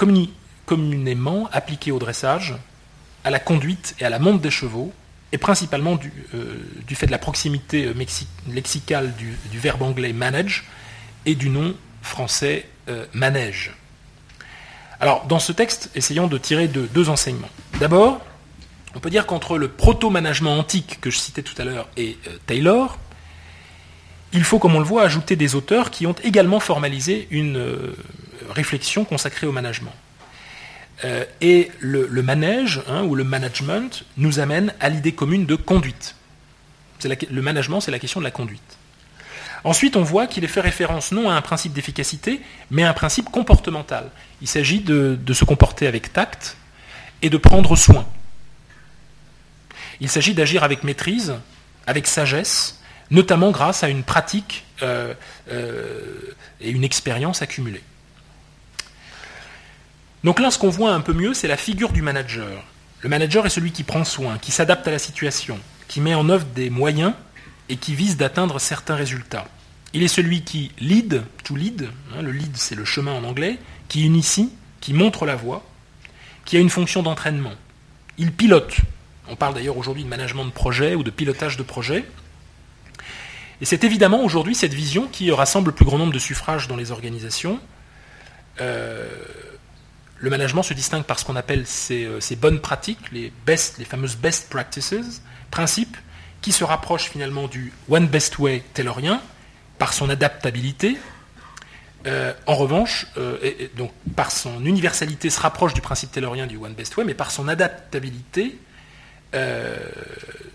communément appliqué au dressage, à la conduite et à la monte des chevaux, et principalement du, euh, fait de la proximité euh, lexicale du, verbe anglais manage et du nom français euh, manège. Alors, dans ce texte, essayons de tirer deux enseignements. D'abord, on peut dire qu'entre le proto-management antique que je citais tout à l'heure et Taylor, il faut, comme on le voit, ajouter des auteurs qui ont également formalisé une réflexion consacrée au management. Euh, et le, manège, hein, ou le management, nous amène à l'idée commune de conduite. le management, c'est la question de la conduite. Ensuite, on voit qu'il est fait référence non à un principe d'efficacité, mais à un principe comportemental. Il s'agit de, se comporter avec tact et de prendre soin. Il s'agit d'agir avec maîtrise, avec sagesse, notamment grâce à une pratique euh, euh, et une expérience accumulée. Donc là, ce qu'on voit un peu mieux, c'est la figure du manager. Le manager est celui qui prend soin, qui s'adapte à la situation, qui met en œuvre des moyens et qui vise d'atteindre certains résultats. Il est celui qui lead, to lead, hein, le lead c'est le chemin en anglais, qui initie, qui montre la voie, qui a une fonction d'entraînement. Il pilote. On parle d'ailleurs aujourd'hui de management de projet ou de pilotage de projet. Et c'est évidemment aujourd'hui cette vision qui rassemble le plus grand nombre de suffrages dans les organisations. Euh, le management se distingue par ce qu'on appelle ces, euh, bonnes pratiques, les, fameuses best practices, principes qui se rapprochent finalement du one best way taylorien, par son adaptabilité. Euh, en revanche, donc par son universalité, se rapproche du principe taylorien du one best way, mais par son adaptabilité,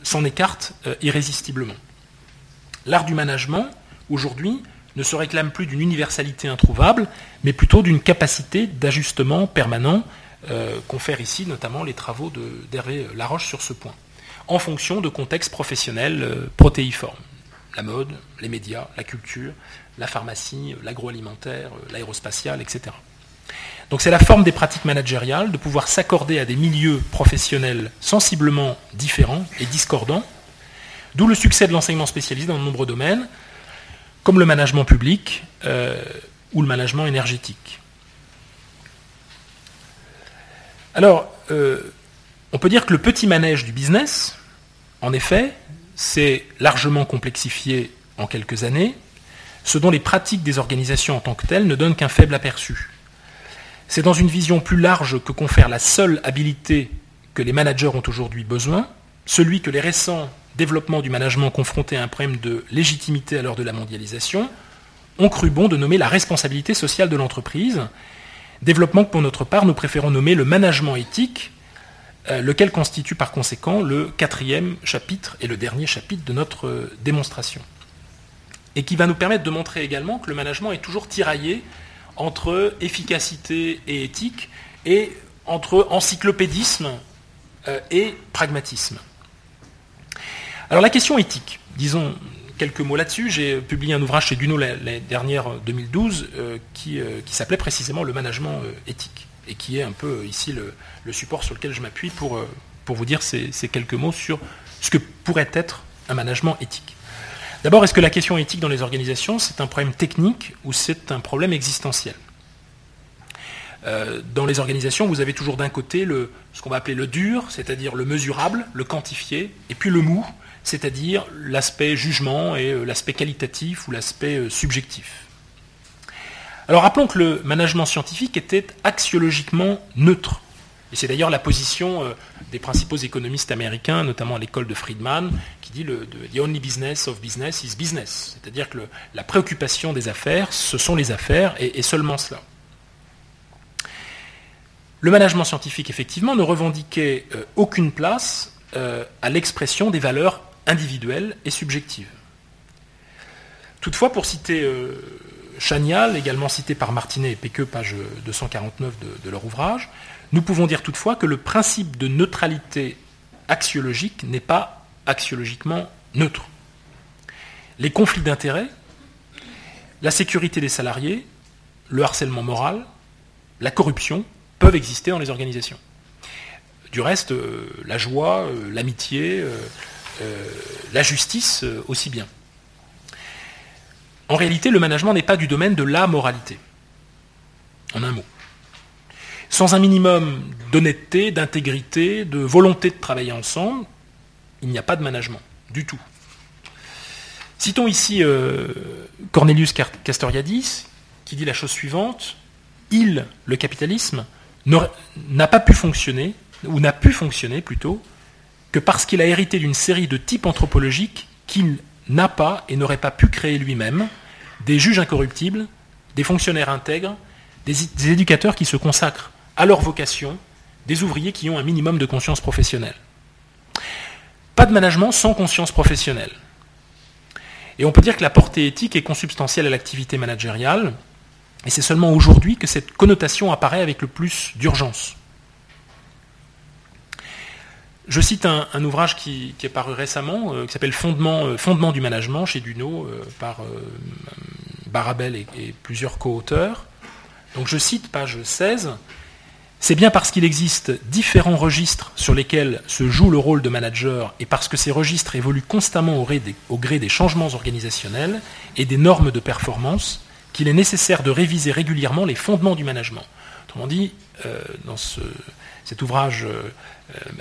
s'en écarte irrésistiblement. L'art du management, aujourd'hui, ne se réclame plus d'une universalité introuvable, mais plutôt d'une capacité d'ajustement permanent, euh, confèrent ici notamment les travaux d'Hervé Laroche sur ce point, en fonction de contextes professionnels euh, protéiformes. La mode, les médias, la culture, la pharmacie, l'agroalimentaire, euh, l'aérospatial, etc. Donc c'est la forme des pratiques managériales de pouvoir s'accorder à des milieux professionnels sensiblement différents et discordants, D'où le succès de l'enseignement spécialisé dans de nombreux domaines, comme le management public euh, ou le management énergétique. Alors, euh, on peut dire que le petit manège du business, en effet, s'est largement complexifié en quelques années, ce dont les pratiques des organisations en tant que telles ne donnent qu'un faible aperçu. C'est dans une vision plus large que confère la seule habilité que les managers ont aujourd'hui besoin, celui que les récents développement du management confronté à un problème de légitimité à l'heure de la mondialisation, ont cru bon de nommer la responsabilité sociale de l'entreprise, développement que pour notre part nous préférons nommer le management éthique, euh, lequel constitue par conséquent le quatrième chapitre et le dernier chapitre de notre euh, démonstration. Et qui va nous permettre de montrer également que le management est toujours tiraillé entre efficacité et éthique et entre encyclopédisme euh, et pragmatisme. Alors la question éthique, disons quelques mots là-dessus. J'ai publié un ouvrage chez Duno l'année dernière, 2012, euh, qui, euh, qui s'appelait précisément Le management euh, éthique, et qui est un peu ici le, support sur lequel je m'appuie pour, vous dire ces, quelques mots sur ce que pourrait être un management éthique. D'abord, est-ce que la question éthique dans les organisations, c'est un problème technique ou c'est un problème existentiel? Dans les organisations, vous avez toujours d'un côté ce qu'on va appeler le dur, c'est-à-dire le mesurable, le quantifié, et puis le mou, c'est-à-dire l'aspect jugement et euh, l'aspect qualitatif ou l'aspect euh, subjectif. Alors rappelons que le management scientifique était axiologiquement neutre. Et c'est d'ailleurs la position euh, des principaux économistes américains, notamment à l'école de Friedman, qui dit the only business of business is business. C'est-à-dire que la préoccupation des affaires, ce sont les affaires et, seulement cela. Le management scientifique, effectivement, ne revendiquait aucune place à l'expression des valeurs individuelle et subjective. Toutefois, pour citer euh, Chagnal, également cité par Martinet et Péqueux, page 249 de, leur ouvrage, nous pouvons dire toutefois que le principe de neutralité axiologique n'est pas axiologiquement neutre. Les conflits d'intérêts, la sécurité des salariés, le harcèlement moral, la corruption peuvent exister dans les organisations. Du reste, euh, la joie, euh, l'amitié, la justice euh, aussi bien. En réalité, le management n'est pas du domaine de la moralité. En un mot. Sans un minimum d'honnêteté, d'intégrité, de volonté de travailler ensemble, il n'y a pas de management, du tout. Citons ici euh, Cornelius Castoriadis, qui dit la chose suivante, il, le capitalisme, n'a pas pu fonctionner, ou n'a pu fonctionner plutôt, que parce qu'il a hérité d'une série de types anthropologiques qu'il n'a pas et n'aurait pas pu créer lui-même des juges incorruptibles, des fonctionnaires intègres, des, éducateurs qui se consacrent à leur vocation, des ouvriers qui ont un minimum de conscience professionnelle. Pas de management sans conscience professionnelle. Et on peut dire que la portée éthique est consubstantielle à l'activité managériale, et c'est seulement aujourd'hui que cette connotation apparaît avec le plus d'urgence. Je cite un, ouvrage qui, est paru récemment, euh, qui s'appelle Fondement, euh, Fondement, du management chez Duno, euh, par Barabel et, plusieurs co-auteurs. Donc je cite page 16. C'est bien parce qu'il existe différents registres sur lesquels se joue le rôle de manager et parce que ces registres évoluent constamment au gré des, changements organisationnels et des normes de performance qu'il est nécessaire de réviser régulièrement les fondements du management. Autrement dit, dans cet ouvrage euh,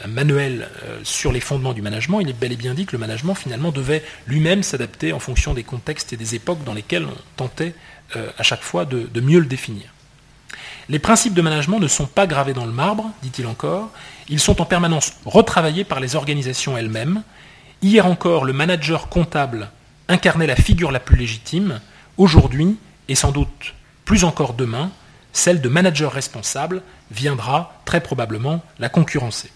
un manuel euh, sur les fondements du management, il est bel et bien dit que le management finalement devait lui-même s'adapter en fonction des contextes et des époques dans lesquelles on tentait à chaque fois de mieux le définir. Les principes de management ne sont pas gravés dans le marbre, dit-il encore, ils sont en permanence retravaillés par les organisations elles-mêmes. Hier encore, le manager comptable incarnait la figure la plus légitime, aujourd'hui, et sans doute plus encore demain, celle de manager responsable viendra très probablement la concurrencer.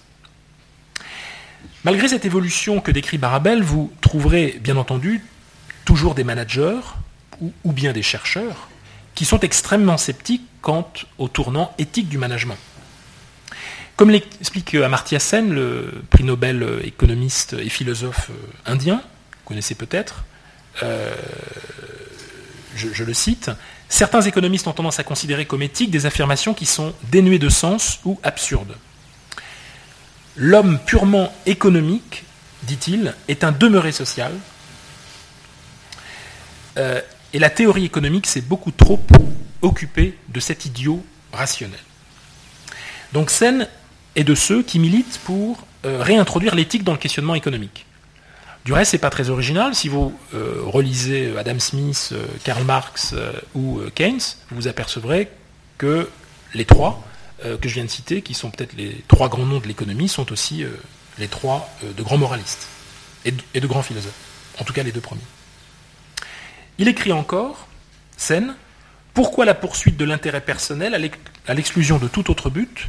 Malgré cette évolution que décrit Barabel, vous trouverez bien entendu toujours des managers ou, bien des chercheurs qui sont extrêmement sceptiques quant au tournant éthique du management. Comme l'explique Amartya Sen, le prix Nobel économiste et philosophe indien, vous connaissez peut-être, euh, je, le cite, certains économistes ont tendance à considérer comme éthiques des affirmations qui sont dénuées de sens ou absurdes. L'homme purement économique, dit-il, est un demeuré social. Euh, et la théorie économique s'est beaucoup trop occupée de cet idiot rationnel. Donc Sen est de ceux qui militent pour euh, réintroduire l'éthique dans le questionnement économique. Du reste, ce n'est pas très original. Si vous euh, relisez Adam Smith, euh, Karl Marx ou Keynes, vous apercevrez que les trois que je viens de citer, qui sont peut-être les trois grands noms de l'économie, sont aussi les trois de grands moralistes et de grands philosophes. En tout cas, les deux premiers. Il écrit encore, Sen, pourquoi la poursuite de l'intérêt personnel à l'exclusion de tout autre but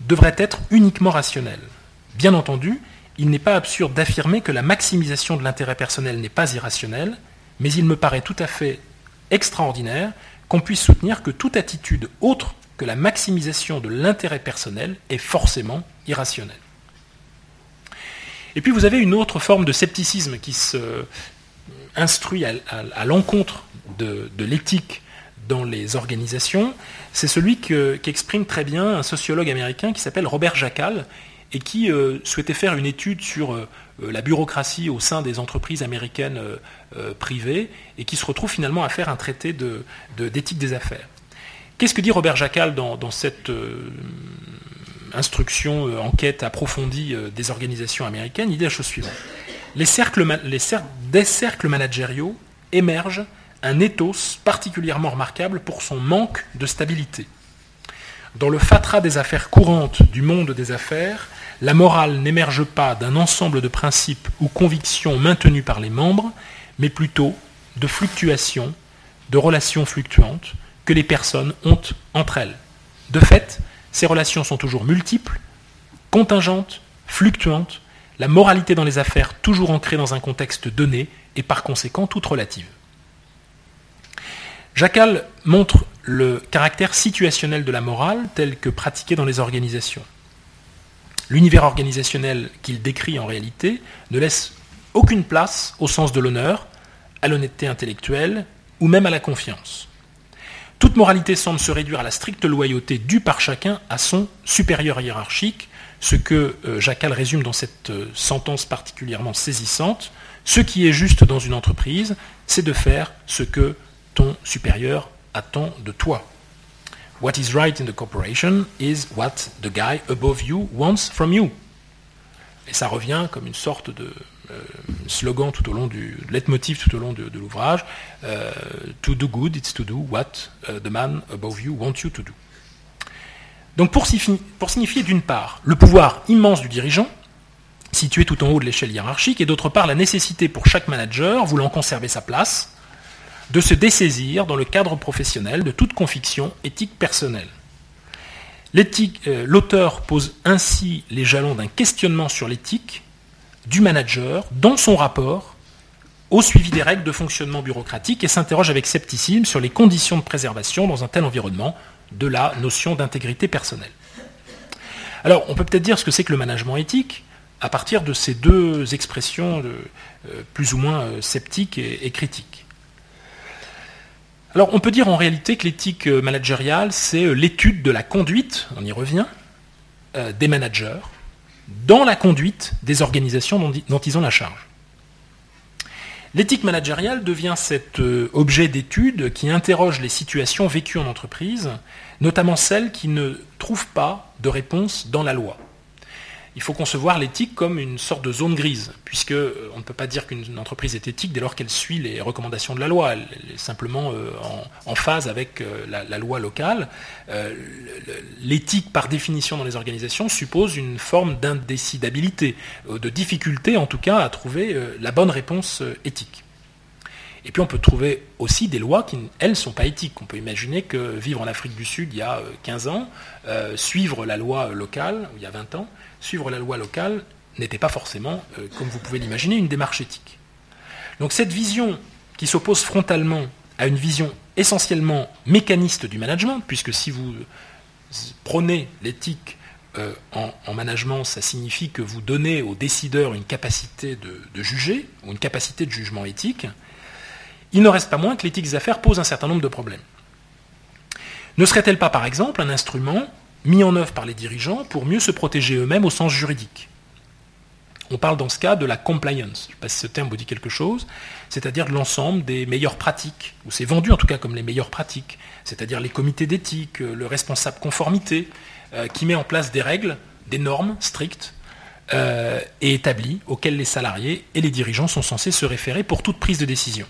devrait être uniquement rationnelle? Bien entendu, il n'est pas absurde d'affirmer que la maximisation de l'intérêt personnel n'est pas irrationnelle, mais il me paraît tout à fait extraordinaire qu'on puisse soutenir que toute attitude autre que la maximisation de l'intérêt personnel est forcément irrationnelle. Et puis vous avez une autre forme de scepticisme qui se, instruit à, l'encontre de, l'éthique dans les organisations, c'est celui qu'exprime très bien un sociologue américain qui s'appelle Robert Jackal et qui euh, souhaitait faire une étude sur euh, la bureaucratie au sein des entreprises américaines euh, privées et qui se retrouve finalement à faire un traité d'éthique des affaires. Qu'est-ce que dit Robert Jackal dans, cette instruction, enquête approfondie des organisations américaines? Il dit la chose suivante les cercles, des cercles managériaux émerge un ethos particulièrement remarquable pour son manque de stabilité. Dans le fatras des affaires courantes du monde des affaires, la morale n'émerge pas d'un ensemble de principes ou convictions maintenus par les membres, mais plutôt de fluctuations, de relations fluctuantes que les personnes ont entre elles. De fait, ces relations sont toujours multiples, contingentes, fluctuantes, la moralité dans les affaires toujours ancrée dans un contexte donné et par conséquent toute relative. Jacal montre le caractère situationnel de la morale tel que pratiqué dans les organisations. L'univers organisationnel qu'il décrit en réalité ne laisse aucune place au sens de l'honneur, à l'honnêteté intellectuelle ou même à la confiance. Toute moralité semble se réduire à la stricte loyauté due par chacun à son supérieur hiérarchique, ce que euh, Jacal résume dans cette euh, sentence particulièrement saisissante. Ce qui est juste dans une entreprise, c'est de faire ce que ton supérieur attend de toi. What is right in the corporation is what the guy above you wants from you. Et ça revient comme une sorte de euh, slogan tout au long du leitmotiv tout au long de, l'ouvrage. to do good, it's to do what the man above you wants you to do. Donc pour, signifier d'une part le pouvoir immense du dirigeant, situé tout en haut de l'échelle hiérarchique, et d'autre part la nécessité pour chaque manager, voulant conserver sa place, de se dessaisir dans le cadre professionnel de toute conviction éthique personnelle. Euh, l'auteur pose ainsi les jalons d'un questionnement sur l'éthique du manager dans son rapport au suivi des règles de fonctionnement bureaucratique et s'interroge avec scepticisme sur les conditions de préservation dans un tel environnement de la notion d'intégrité personnelle. Alors, on peut peut-être dire ce que c'est que le management éthique à partir de ces deux expressions euh, plus ou moins euh, sceptiques et, critiques. Alors, on peut dire en réalité que l'éthique euh, managériale, c'est l'étude de la conduite, on y revient, des managers dans la conduite des organisations dont ils ont la charge. L'éthique managériale devient cet euh, objet d'étude qui interroge les situations vécues en entreprise, notamment celles qui ne trouvent pas de réponse dans la loi il faut concevoir l'éthique comme une sorte de zone grise, puisque euh, on ne peut pas dire qu'une entreprise est éthique dès lors qu'elle suit les recommandations de la loi. Elle est simplement euh, en, phase avec euh, la, loi locale. L'éthique, par définition dans les organisations, suppose une forme d'indécidabilité, de difficulté en tout cas à trouver la bonne réponse éthique. Et puis on peut trouver aussi des lois qui, elles, ne sont pas éthiques. On peut imaginer que vivre en Afrique du Sud il y a 15 ans, suivre la loi locale, il y a 20 ans, suivre la loi locale n'était pas forcément, euh, comme vous pouvez l'imaginer, une démarche éthique. Donc cette vision qui s'oppose frontalement à une vision essentiellement mécaniste du management, puisque si vous prenez l'éthique euh, en, management, ça signifie que vous donnez aux décideurs une capacité de, de, juger, ou une capacité de jugement éthique, il ne reste pas moins que l'éthique des affaires pose un certain nombre de problèmes. Ne serait-elle pas, par exemple, un instrument mis en œuvre par les dirigeants pour mieux se protéger eux-mêmes au sens juridique. On parle dans ce cas de la compliance, je ne sais pas si ce terme vous dit quelque chose, c'est-à-dire l'ensemble des meilleures pratiques, ou c'est vendu en tout cas comme les meilleures pratiques, c'est-à-dire les comités d'éthique, le responsable conformité, euh, qui met en place des règles, des normes strictes euh, et établies auxquelles les salariés et les dirigeants sont censés se référer pour toute prise de décision.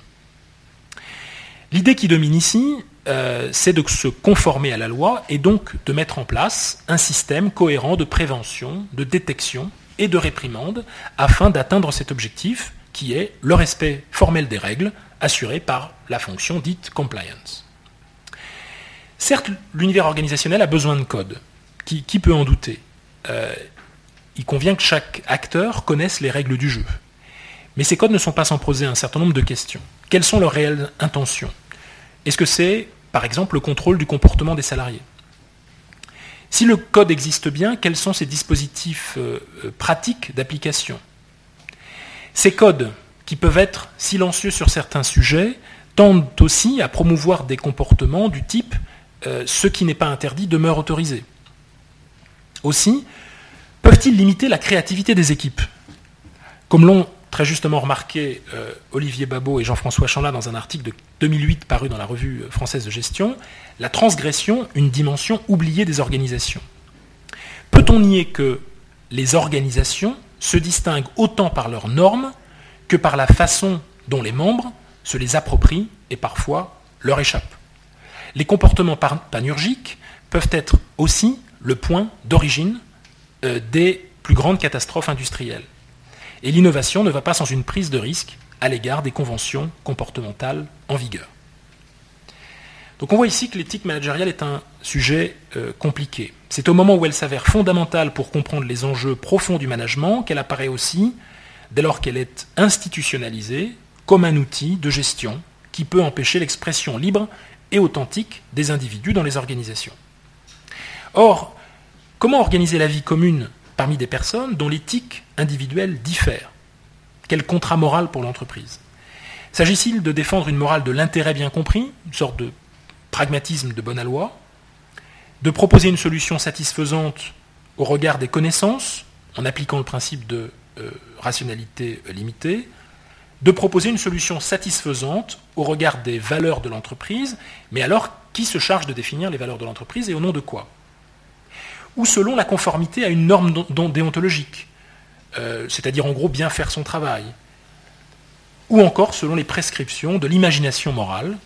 L'idée qui domine ici, euh, c'est de se conformer à la loi et donc de mettre en place un système cohérent de prévention, de détection et de réprimande afin d'atteindre cet objectif qui est le respect formel des règles assuré par la fonction dite compliance. Certes, l'univers organisationnel a besoin de code. Qui, peut en douter? Euh, Il convient que chaque acteur connaisse les règles du jeu. Mais ces codes ne sont pas sans poser un certain nombre de questions. Quelles sont leurs réelles intentions? Est-ce que c'est par exemple le contrôle du comportement des salariés? Si le code existe bien, quels sont ses dispositifs euh, euh, pratiques d'application? Ces codes, qui peuvent être silencieux sur certains sujets, tendent aussi à promouvoir des comportements du type euh, ce qui n'est pas interdit demeure autorisé. Aussi, peuvent-ils limiter la créativité des équipes? Comme l'ont très justement remarqué euh, Olivier Babot et Jean-François Chanlat dans un article de 2008 paru dans la revue française de gestion, la transgression, une dimension oubliée des organisations. Peut-on nier que les organisations se distinguent autant par leurs normes que par la façon dont les membres se les approprient et parfois leur échappent? Les comportements panurgiques peuvent être aussi le point d'origine euh, des plus grandes catastrophes industrielles. Et l'innovation ne va pas sans une prise de risque à l'égard des conventions comportementales en vigueur. Donc on voit ici que l'éthique managériale est un sujet euh, compliqué. C'est au moment où elle s'avère fondamentale pour comprendre les enjeux profonds du management qu'elle apparaît aussi, dès lors qu'elle est institutionnalisée, comme un outil de gestion qui peut empêcher l'expression libre et authentique des individus dans les organisations. Or, comment organiser la vie commune parmi des personnes dont l'éthique individuelle diffère. Quel contrat moral pour l'entreprise? S'agit-il de défendre une morale de l'intérêt bien compris, une sorte de pragmatisme de bonne loi? De proposer une solution satisfaisante au regard des connaissances, en appliquant le principe de euh, rationalité limitée? De proposer une solution satisfaisante au regard des valeurs de l'entreprise, mais alors qui se charge de définir les valeurs de l'entreprise et au nom de quoi? Ou selon la conformité à une norme déontologique, euh, c'est-à-dire en gros bien faire son travail, ou encore selon les prescriptions de l'imagination morale,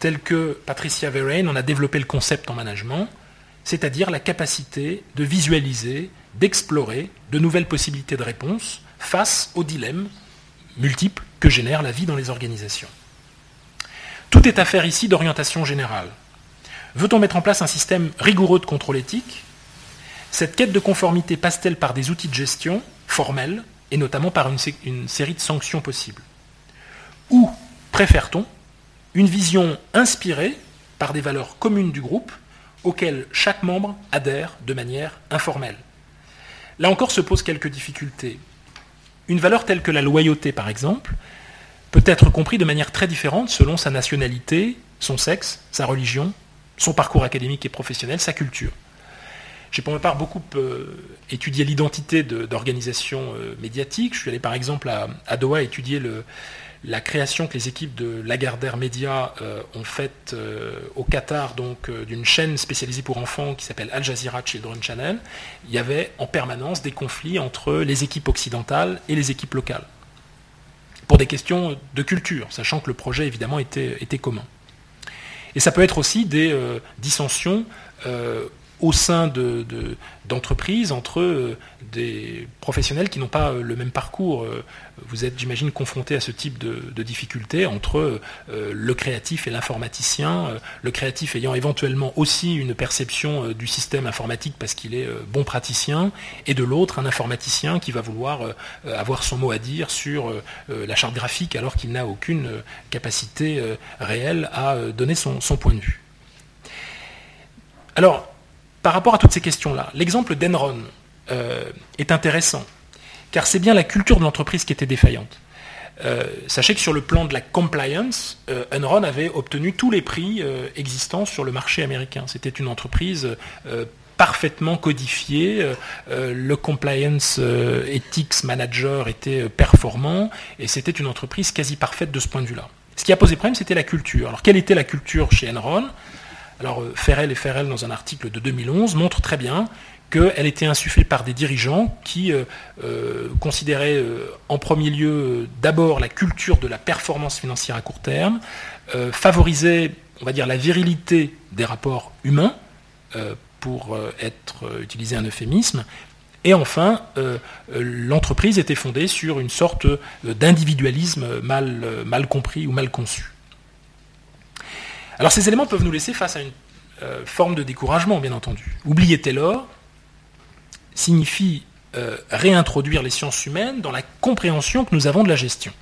telles que Patricia Verheyen en a développé le concept en management, c'est-à-dire la capacité de visualiser, d'explorer de nouvelles possibilités de réponse face aux dilemmes multiples que génère la vie dans les organisations. Tout est affaire ici d'orientation générale. Veut-on mettre en place un système rigoureux de contrôle éthique? Cette quête de conformité passe-t-elle par des outils de gestion formels et notamment par une, série de sanctions possibles? Ou préfère-t-on une vision inspirée par des valeurs communes du groupe auxquelles chaque membre adhère de manière informelle? Là encore se posent quelques difficultés. Une valeur telle que la loyauté, par exemple, peut être comprise de manière très différente selon sa nationalité, son sexe, sa religion, son parcours académique et professionnel, sa culture. J'ai pour ma part beaucoup euh, étudié l'identité d'organisations euh, médiatiques. Je suis allé par exemple à, Doha étudier la création que les équipes de Lagardère Media euh, ont faite au Qatar, donc d'une chaîne spécialisée pour enfants qui s'appelle Al Jazeera Children Channel. Il y avait en permanence des conflits entre les équipes occidentales et les équipes locales, pour des questions de culture, sachant que le projet évidemment était, était commun. Et ça peut être aussi des dissensions au sein d'entreprises entre euh, des professionnels qui n'ont pas le même parcours. Vous êtes, j'imagine, confronté à ce type de, difficultés entre le créatif et l'informaticien, le créatif ayant éventuellement aussi une perception du système informatique parce qu'il est bon praticien, et de l'autre, un informaticien qui va vouloir avoir son mot à dire sur la charte graphique alors qu'il n'a aucune capacité réelle à donner son, son point de vue. Alors, par rapport à toutes ces questions-là, l'exemple d'Enron euh, est intéressant, car c'est bien la culture de l'entreprise qui était défaillante. Euh, sachez que sur le plan de la compliance, euh, Enron avait obtenu tous les prix existants sur le marché américain. C'était une entreprise parfaitement codifiée. le compliance ethics manager était performant et c'était une entreprise quasi parfaite de ce point de vue-là. Ce qui a posé problème, c'était la culture. Alors, quelle était la culture chez Enron? Alors euh, Ferrel et Ferrel, dans un article de 2011, montrent très bien qu'elle était insufflée par des dirigeants qui euh, euh, considéraient en premier lieu d'abord la culture de la performance financière à court terme, favorisaient, on va dire, la virilité des rapports humains, pour être utilisé un euphémisme, et enfin, l'entreprise était fondée sur une sorte d'individualisme mal compris ou mal conçu. Alors ces éléments peuvent nous laisser face à une euh, forme de découragement, bien entendu. Oublier Taylor signifie euh, réintroduire les sciences humaines dans la compréhension que nous avons de la gestion.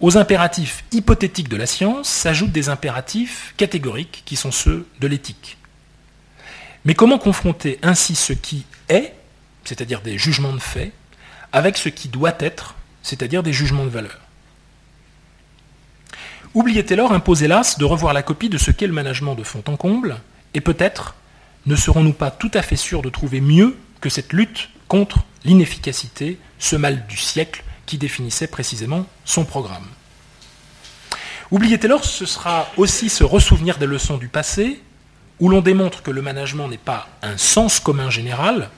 Aux impératifs hypothétiques de la science s'ajoutent des impératifs catégoriques qui sont ceux de l'éthique. Mais comment confronter ainsi ce qui est, c'est-à-dire des jugements de fait, avec ce qui doit être, c'est-à-dire des jugements de valeur? Oubliez Taylor impose hélas de revoir la copie de ce qu'est le management de fond en comble, et peut-être ne serons-nous pas tout à fait sûrs de trouver mieux que cette lutte contre l'inefficacité, ce mal du siècle qui définissait précisément son programme. Oubliez Taylor, ce sera aussi se ressouvenir des leçons du passé, où l'on démontre que le management n'est pas un sens commun général,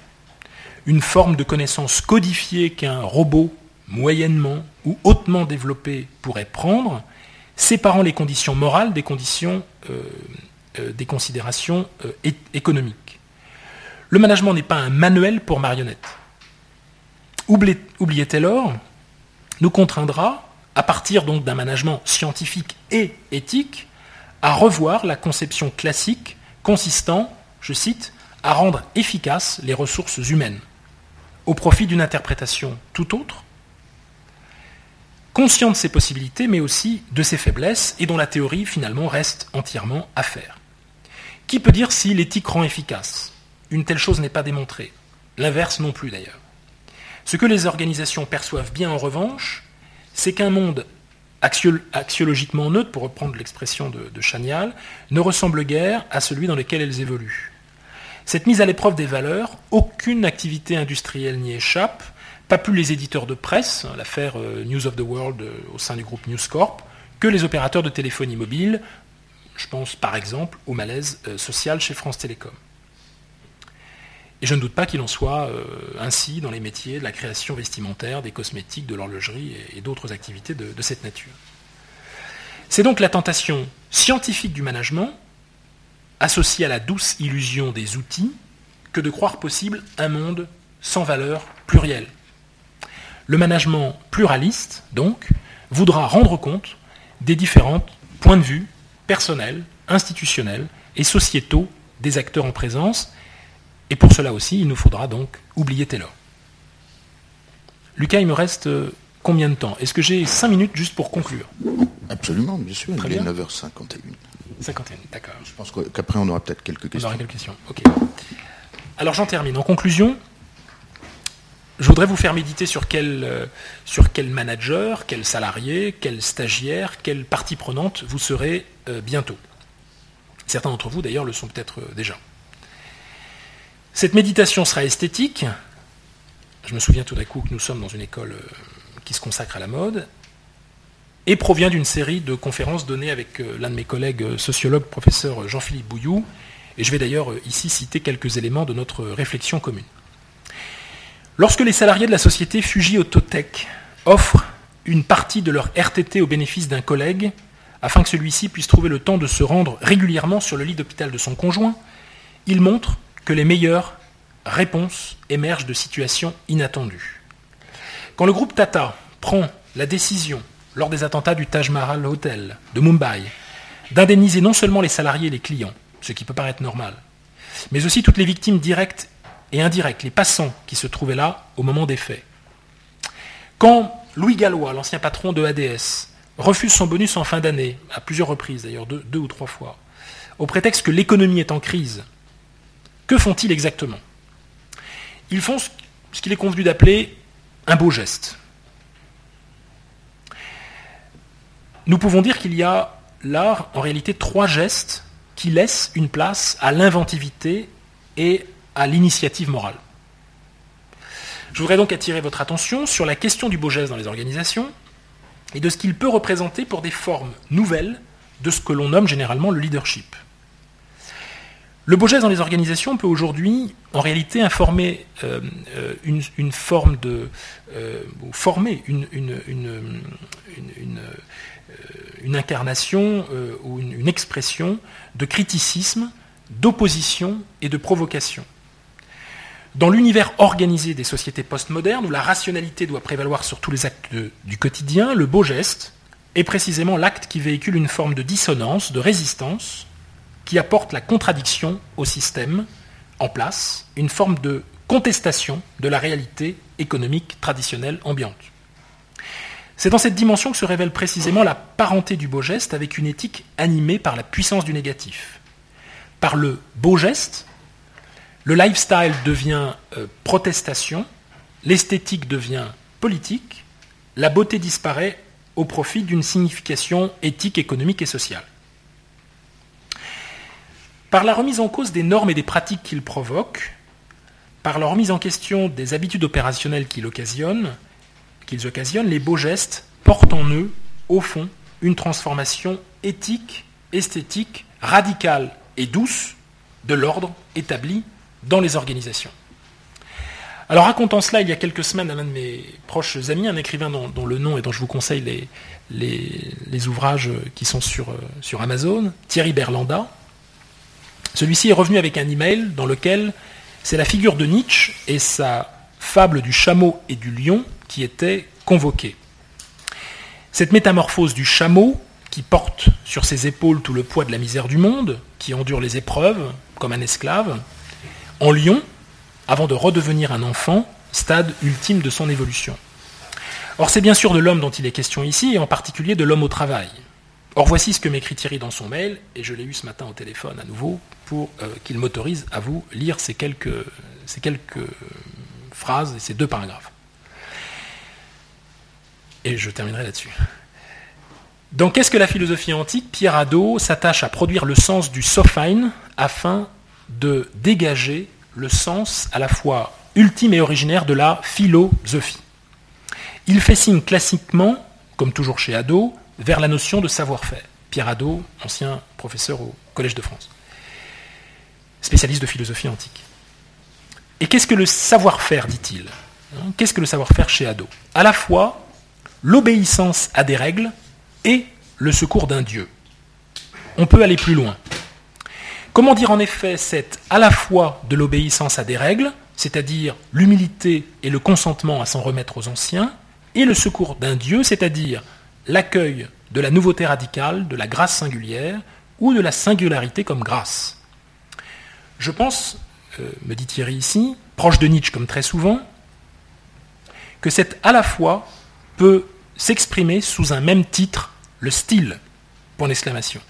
une forme de connaissance codifiée qu'un robot moyennement ou hautement développé pourrait prendre, séparant les conditions morales des conditions euh, euh, des considérations euh, économiques. Le management n'est pas un manuel pour marionnettes. Oubliez Taylor nous contraindra, à partir donc d'un management scientifique et éthique, à revoir la conception classique consistant, je cite, à rendre efficaces les ressources humaines, au profit d'une interprétation tout autre, conscient de ses possibilités, mais aussi de ses faiblesses, et dont la théorie finalement reste entièrement à faire. Qui peut dire si l'éthique rend efficace? Une telle chose n'est pas démontrée. L'inverse non plus d'ailleurs. Ce que les organisations perçoivent bien en revanche, c'est qu'un monde axiologiquement neutre, pour reprendre l'expression de, de Chanial, ne ressemble guère à celui dans lequel elles évoluent. Cette mise à l'épreuve des valeurs, aucune activité industrielle n'y échappe, pas plus les éditeurs de presse, l'affaire euh, News of the World euh, au sein du groupe News Corp, que les opérateurs de téléphonie mobile. Je pense par exemple au malaise euh, social chez France Télécom. Et je ne doute pas qu'il en soit ainsi dans les métiers de la création vestimentaire, des cosmétiques, de l'horlogerie et, d'autres activités de, cette nature. C'est donc la tentation scientifique du management associé à la douce illusion des outils, que de croire possible un monde sans valeur plurielle. Le management pluraliste, donc, voudra rendre compte des différents points de vue personnels, institutionnels et sociétaux des acteurs en présence, et pour cela aussi, il nous faudra donc oublier Taylor. Lucas, il me reste euh, combien de temps? Est-ce que j'ai 5 minutes juste pour conclure? Absolument, bien sûr. Très il est bien. 9h51. 51, d'accord. Je pense qu'après, on aura peut-être quelques On questions. aura quelques questions. Ok. Alors j'en termine. En conclusion, je voudrais vous faire méditer sur quel, euh, sur quel manager, quel salarié, quel stagiaire, quelle partie prenante vous serez euh, bientôt. Certains d'entre vous d'ailleurs le sont peut-être euh, déjà. Cette méditation sera esthétique. Je me souviens tout d'un coup que nous sommes dans une école qui se consacre à la mode et provient d'une série de conférences données avec l'un de mes collègues sociologues, professeur Jean-Philippe Bouillou, et je vais d'ailleurs ici citer quelques éléments de notre réflexion commune. Lorsque les salariés de la société Fuji Autotech offrent une partie de leur RTT au bénéfice d'un collègue, afin que celui-ci puisse trouver le temps de se rendre régulièrement sur le lit d'hôpital de son conjoint, ils montrent que les meilleures réponses émergent de situations inattendues. Quand le groupe Tata prend la décision, lors des attentats du Taj Mahal Hotel de Mumbai, d'indemniser non seulement les salariés et les clients, ce qui peut paraître normal, mais aussi toutes les victimes directes et indirectes, les passants qui se trouvaient là au moment des faits. Quand Louis Gallois, l'ancien patron de ADS, refuse son bonus en fin d'année, à plusieurs reprises d'ailleurs, deux, deux ou trois fois, au prétexte que l'économie est en crise, que font-ils exactement? Ils font ce qu'il est convenu d'appeler un beau geste. Nous pouvons dire qu'il y a là, en réalité, trois gestes qui laissent une place à l'inventivité et à l'initiative morale. Je voudrais donc attirer votre attention sur la question du beau geste dans les organisations et de ce qu'il peut représenter pour des formes nouvelles de ce que l'on nomme généralement le leadership. Le beau geste dans les organisations peut aujourd'hui, en réalité, informer euh, euh, une, forme de, euh, former une, euh, incarnation ou une expression de criticisme, d'opposition et de provocation. Dans l'univers organisé des sociétés postmodernes, où la rationalité doit prévaloir sur tous les actes du quotidien, le beau geste est précisément l'acte qui véhicule une forme de dissonance, de résistance, qui apporte la contradiction au système en place, une forme de contestation de la réalité économique traditionnelle ambiante. C'est dans cette dimension que se révèle précisément la parenté du beau geste avec une éthique animée par la puissance du négatif. Par le beau geste, le lifestyle devient euh, protestation, l'esthétique devient politique, la beauté disparaît au profit d'une signification éthique, économique et sociale. Par la remise en cause des normes et des pratiques qu'ils provoquent, par la remise en question des habitudes opérationnelles qu'ils occasionnent, qu'ils occasionnent, les beaux gestes portent en eux, au fond, une transformation éthique, esthétique, radicale et douce de l'ordre établi dans les organisations. Alors racontant cela il y a quelques semaines à l'un de mes proches amis, un écrivain dont, le nom et dont je vous conseille les, ouvrages qui sont sur, euh, sur Amazon, Thierry Berlanda, celui-ci est revenu avec un email dans lequel c'est la figure de Nietzsche et sa fable du chameau et du lion qui étaient convoquées. Cette métamorphose du chameau, qui porte sur ses épaules tout le poids de la misère du monde, qui endure les épreuves comme un esclave, en lion, avant de redevenir un enfant, stade ultime de son évolution. Or, c'est bien sûr de l'homme dont il est question ici, et en particulier de l'homme au travail. Or, voici ce que m'écrit Thierry dans son mail, et je l'ai eu ce matin au téléphone à nouveau, pour euh, qu'il m'autorise à vous lire ces quelques, phrases et ces deux paragraphes. Et je terminerai là-dessus. Dans Qu'est-ce que la philosophie antique? Pierre Hadot s'attache à produire le sens du sophine afin de dégager le sens à la fois ultime et originaire de la philosophie. Il fait signe classiquement, comme toujours chez Hadot, vers la notion de savoir-faire. Pierre Hadot, ancien professeur au Collège de France, spécialiste de philosophie antique. Et qu'est-ce que le savoir-faire, dit-il Hein, Qu'est-ce que le savoir-faire chez Hadot À la fois l'obéissance à des règles et le secours d'un Dieu. On peut aller plus loin. Comment dire en effet c'est à la fois de l'obéissance à des règles, c'est-à-dire l'humilité et le consentement à s'en remettre aux anciens, et le secours d'un Dieu, c'est-à-dire l'accueil de la nouveauté radicale, de la grâce singulière, ou de la singularité comme grâce? Je pense, euh, me dit Thierry ici, proche de Nietzsche comme très souvent, que cet à la fois peut s'exprimer sous un même titre, le style, point d'exclamation.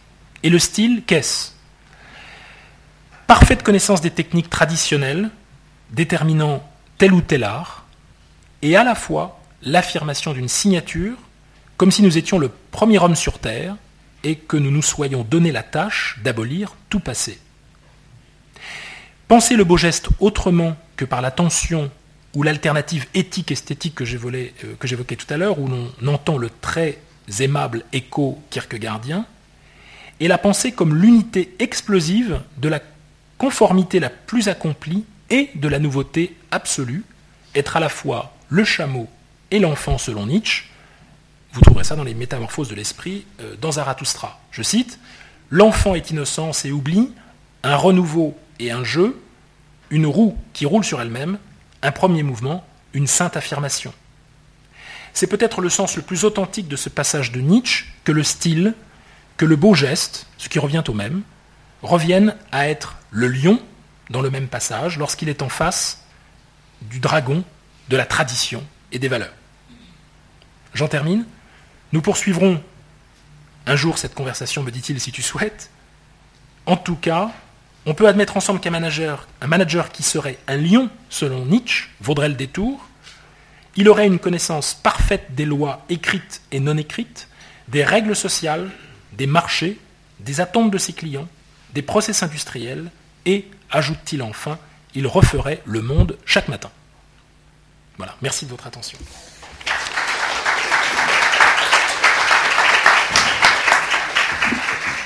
Et le style, qu'est-ce? Parfaite connaissance des techniques traditionnelles déterminant tel ou tel art, et à la fois l'affirmation d'une signature, comme si nous étions le premier homme sur Terre, et que nous nous soyons donné la tâche d'abolir tout passé. Penser le beau geste autrement que par la tension ou l'alternative éthique-esthétique euh, que j'évoquais tout à l'heure, où l'on entend le très aimable écho kierkegaardien, et la penser comme l'unité explosive de la conformité la plus accomplie et de la nouveauté absolue, être à la fois le chameau et l'enfant selon Nietzsche. Vous trouverez ça dans les Métamorphoses de l'esprit euh, dans Zarathustra. Je cite L'enfant est innocence et oubli, un renouveau et un jeu, une roue qui roule sur elle-même, un premier mouvement, une sainte affirmation. C'est peut-être le sens le plus authentique de ce passage de Nietzsche que le style, que le beau geste, ce qui revient au même, reviennent à être le lion dans le même passage lorsqu'il est en face du dragon, de la tradition et des valeurs. J'en termine. Nous poursuivrons un jour cette conversation, me dit-il, si tu souhaites. En tout cas, on peut admettre ensemble qu'un manager, qui serait un lion, selon Nietzsche, vaudrait le détour. Il aurait une connaissance parfaite des lois écrites et non écrites, des règles sociales, des marchés, des attentes de ses clients, des process industriels, et, ajoute-t-il enfin, il referait le monde chaque matin. Voilà, merci de votre attention.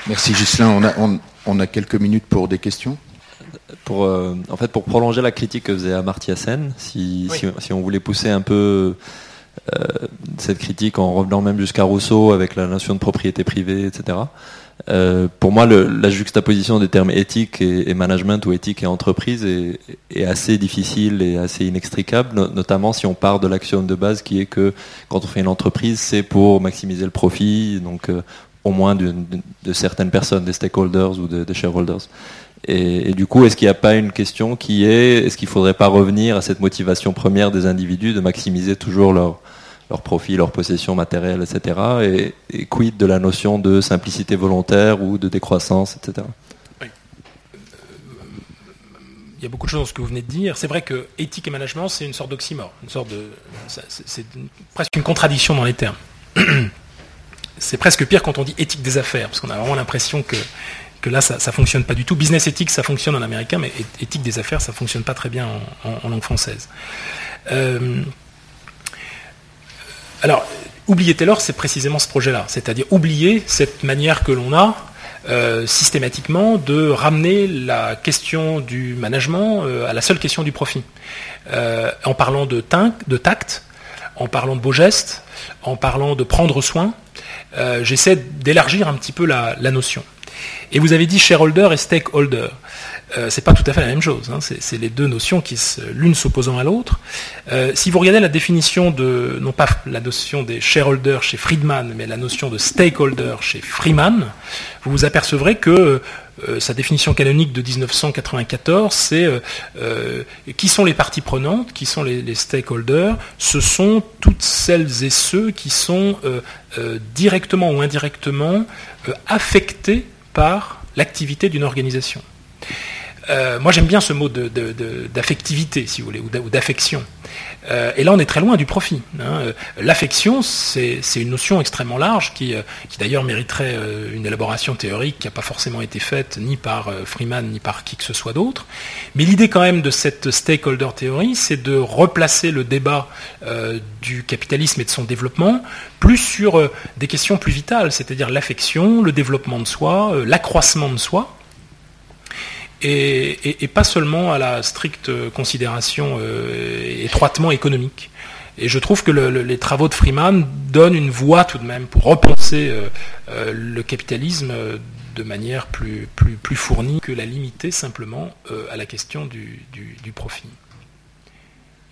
Merci Gislain. On a, quelques minutes pour des questions. Pour, euh, en fait, pour prolonger la critique que faisait Amartya Sen, si, si, on voulait pousser un peu euh, cette critique en revenant même jusqu'à Rousseau avec la notion de propriété privée, etc. Euh, pour moi, la juxtaposition des termes éthique et, management ou éthique et entreprise est, assez difficile et assez inextricable, notamment si on part de l'action de base qui est que quand on fait une entreprise, c'est pour maximiser le profit, donc euh, au moins de, certaines personnes, des stakeholders ou des shareholders. Et, du coup, est-ce qu'il n'y a pas une question qui est, est-ce qu'il ne faudrait pas revenir à cette motivation première des individus de maximiser toujours leur, leur profit, leur possession matérielle, etc. Et, quid de la notion de simplicité volontaire ou de décroissance, etc. Il y a beaucoup de choses dans ce que vous venez de dire. C'est vrai que éthique et management, c'est une sorte d'oxymore, une sorte de, c'est presque une contradiction dans les termes. (clears throat) C'est presque pire quand on dit éthique des affaires, parce qu'on a vraiment l'impression que, que là, ça ne fonctionne pas du tout. Business éthique, ça fonctionne en américain, mais éthique des affaires, ça ne fonctionne pas très bien en, langue française. Euh, alors, oublier Taylor, c'est précisément ce projet-là, c'est-à-dire oublier cette manière que l'on a euh, systématiquement de ramener la question du management euh, à la seule question du profit. Euh, en parlant de, tact, en parlant de beaux gestes, en parlant de prendre soin, j'essaie d'élargir un petit peu la, la, notion. Et vous avez dit shareholder et stakeholder. Euh, c'est pas tout à fait la même chose. Hein. C'est les deux notions qui l'une s'opposant à l'autre. Euh, si vous regardez la définition de non pas la notion des shareholders chez Friedman, mais la notion de stakeholder chez Freeman, vous vous apercevrez que euh, sa définition canonique de 1994, c'est qui sont les parties prenantes, qui sont les, stakeholders. Ce sont toutes celles et ceux qui sont directement ou indirectement affectés par l'activité d'une organisation. Euh, moi, j'aime bien ce mot d'affectivité, si vous voulez, ou d'affection. Euh, et là, on est très loin du profit. Hein. Euh, l'affection, c'est une notion extrêmement large qui, qui d'ailleurs mériterait une élaboration théorique qui n'a pas forcément été faite ni par Freeman ni par qui que ce soit d'autre. Mais l'idée quand même de cette stakeholder théorie, c'est de replacer le débat du capitalisme et de son développement plus sur des questions plus vitales, c'est-à-dire l'affection, le développement de soi, l'accroissement de soi et, pas seulement à la stricte considération euh, étroitement économique. Et je trouve que les travaux de Freeman donnent une voie tout de même pour repenser euh, euh, le capitalisme de manière plus, plus, plus fournie que la limiter simplement à la question du, du, profit.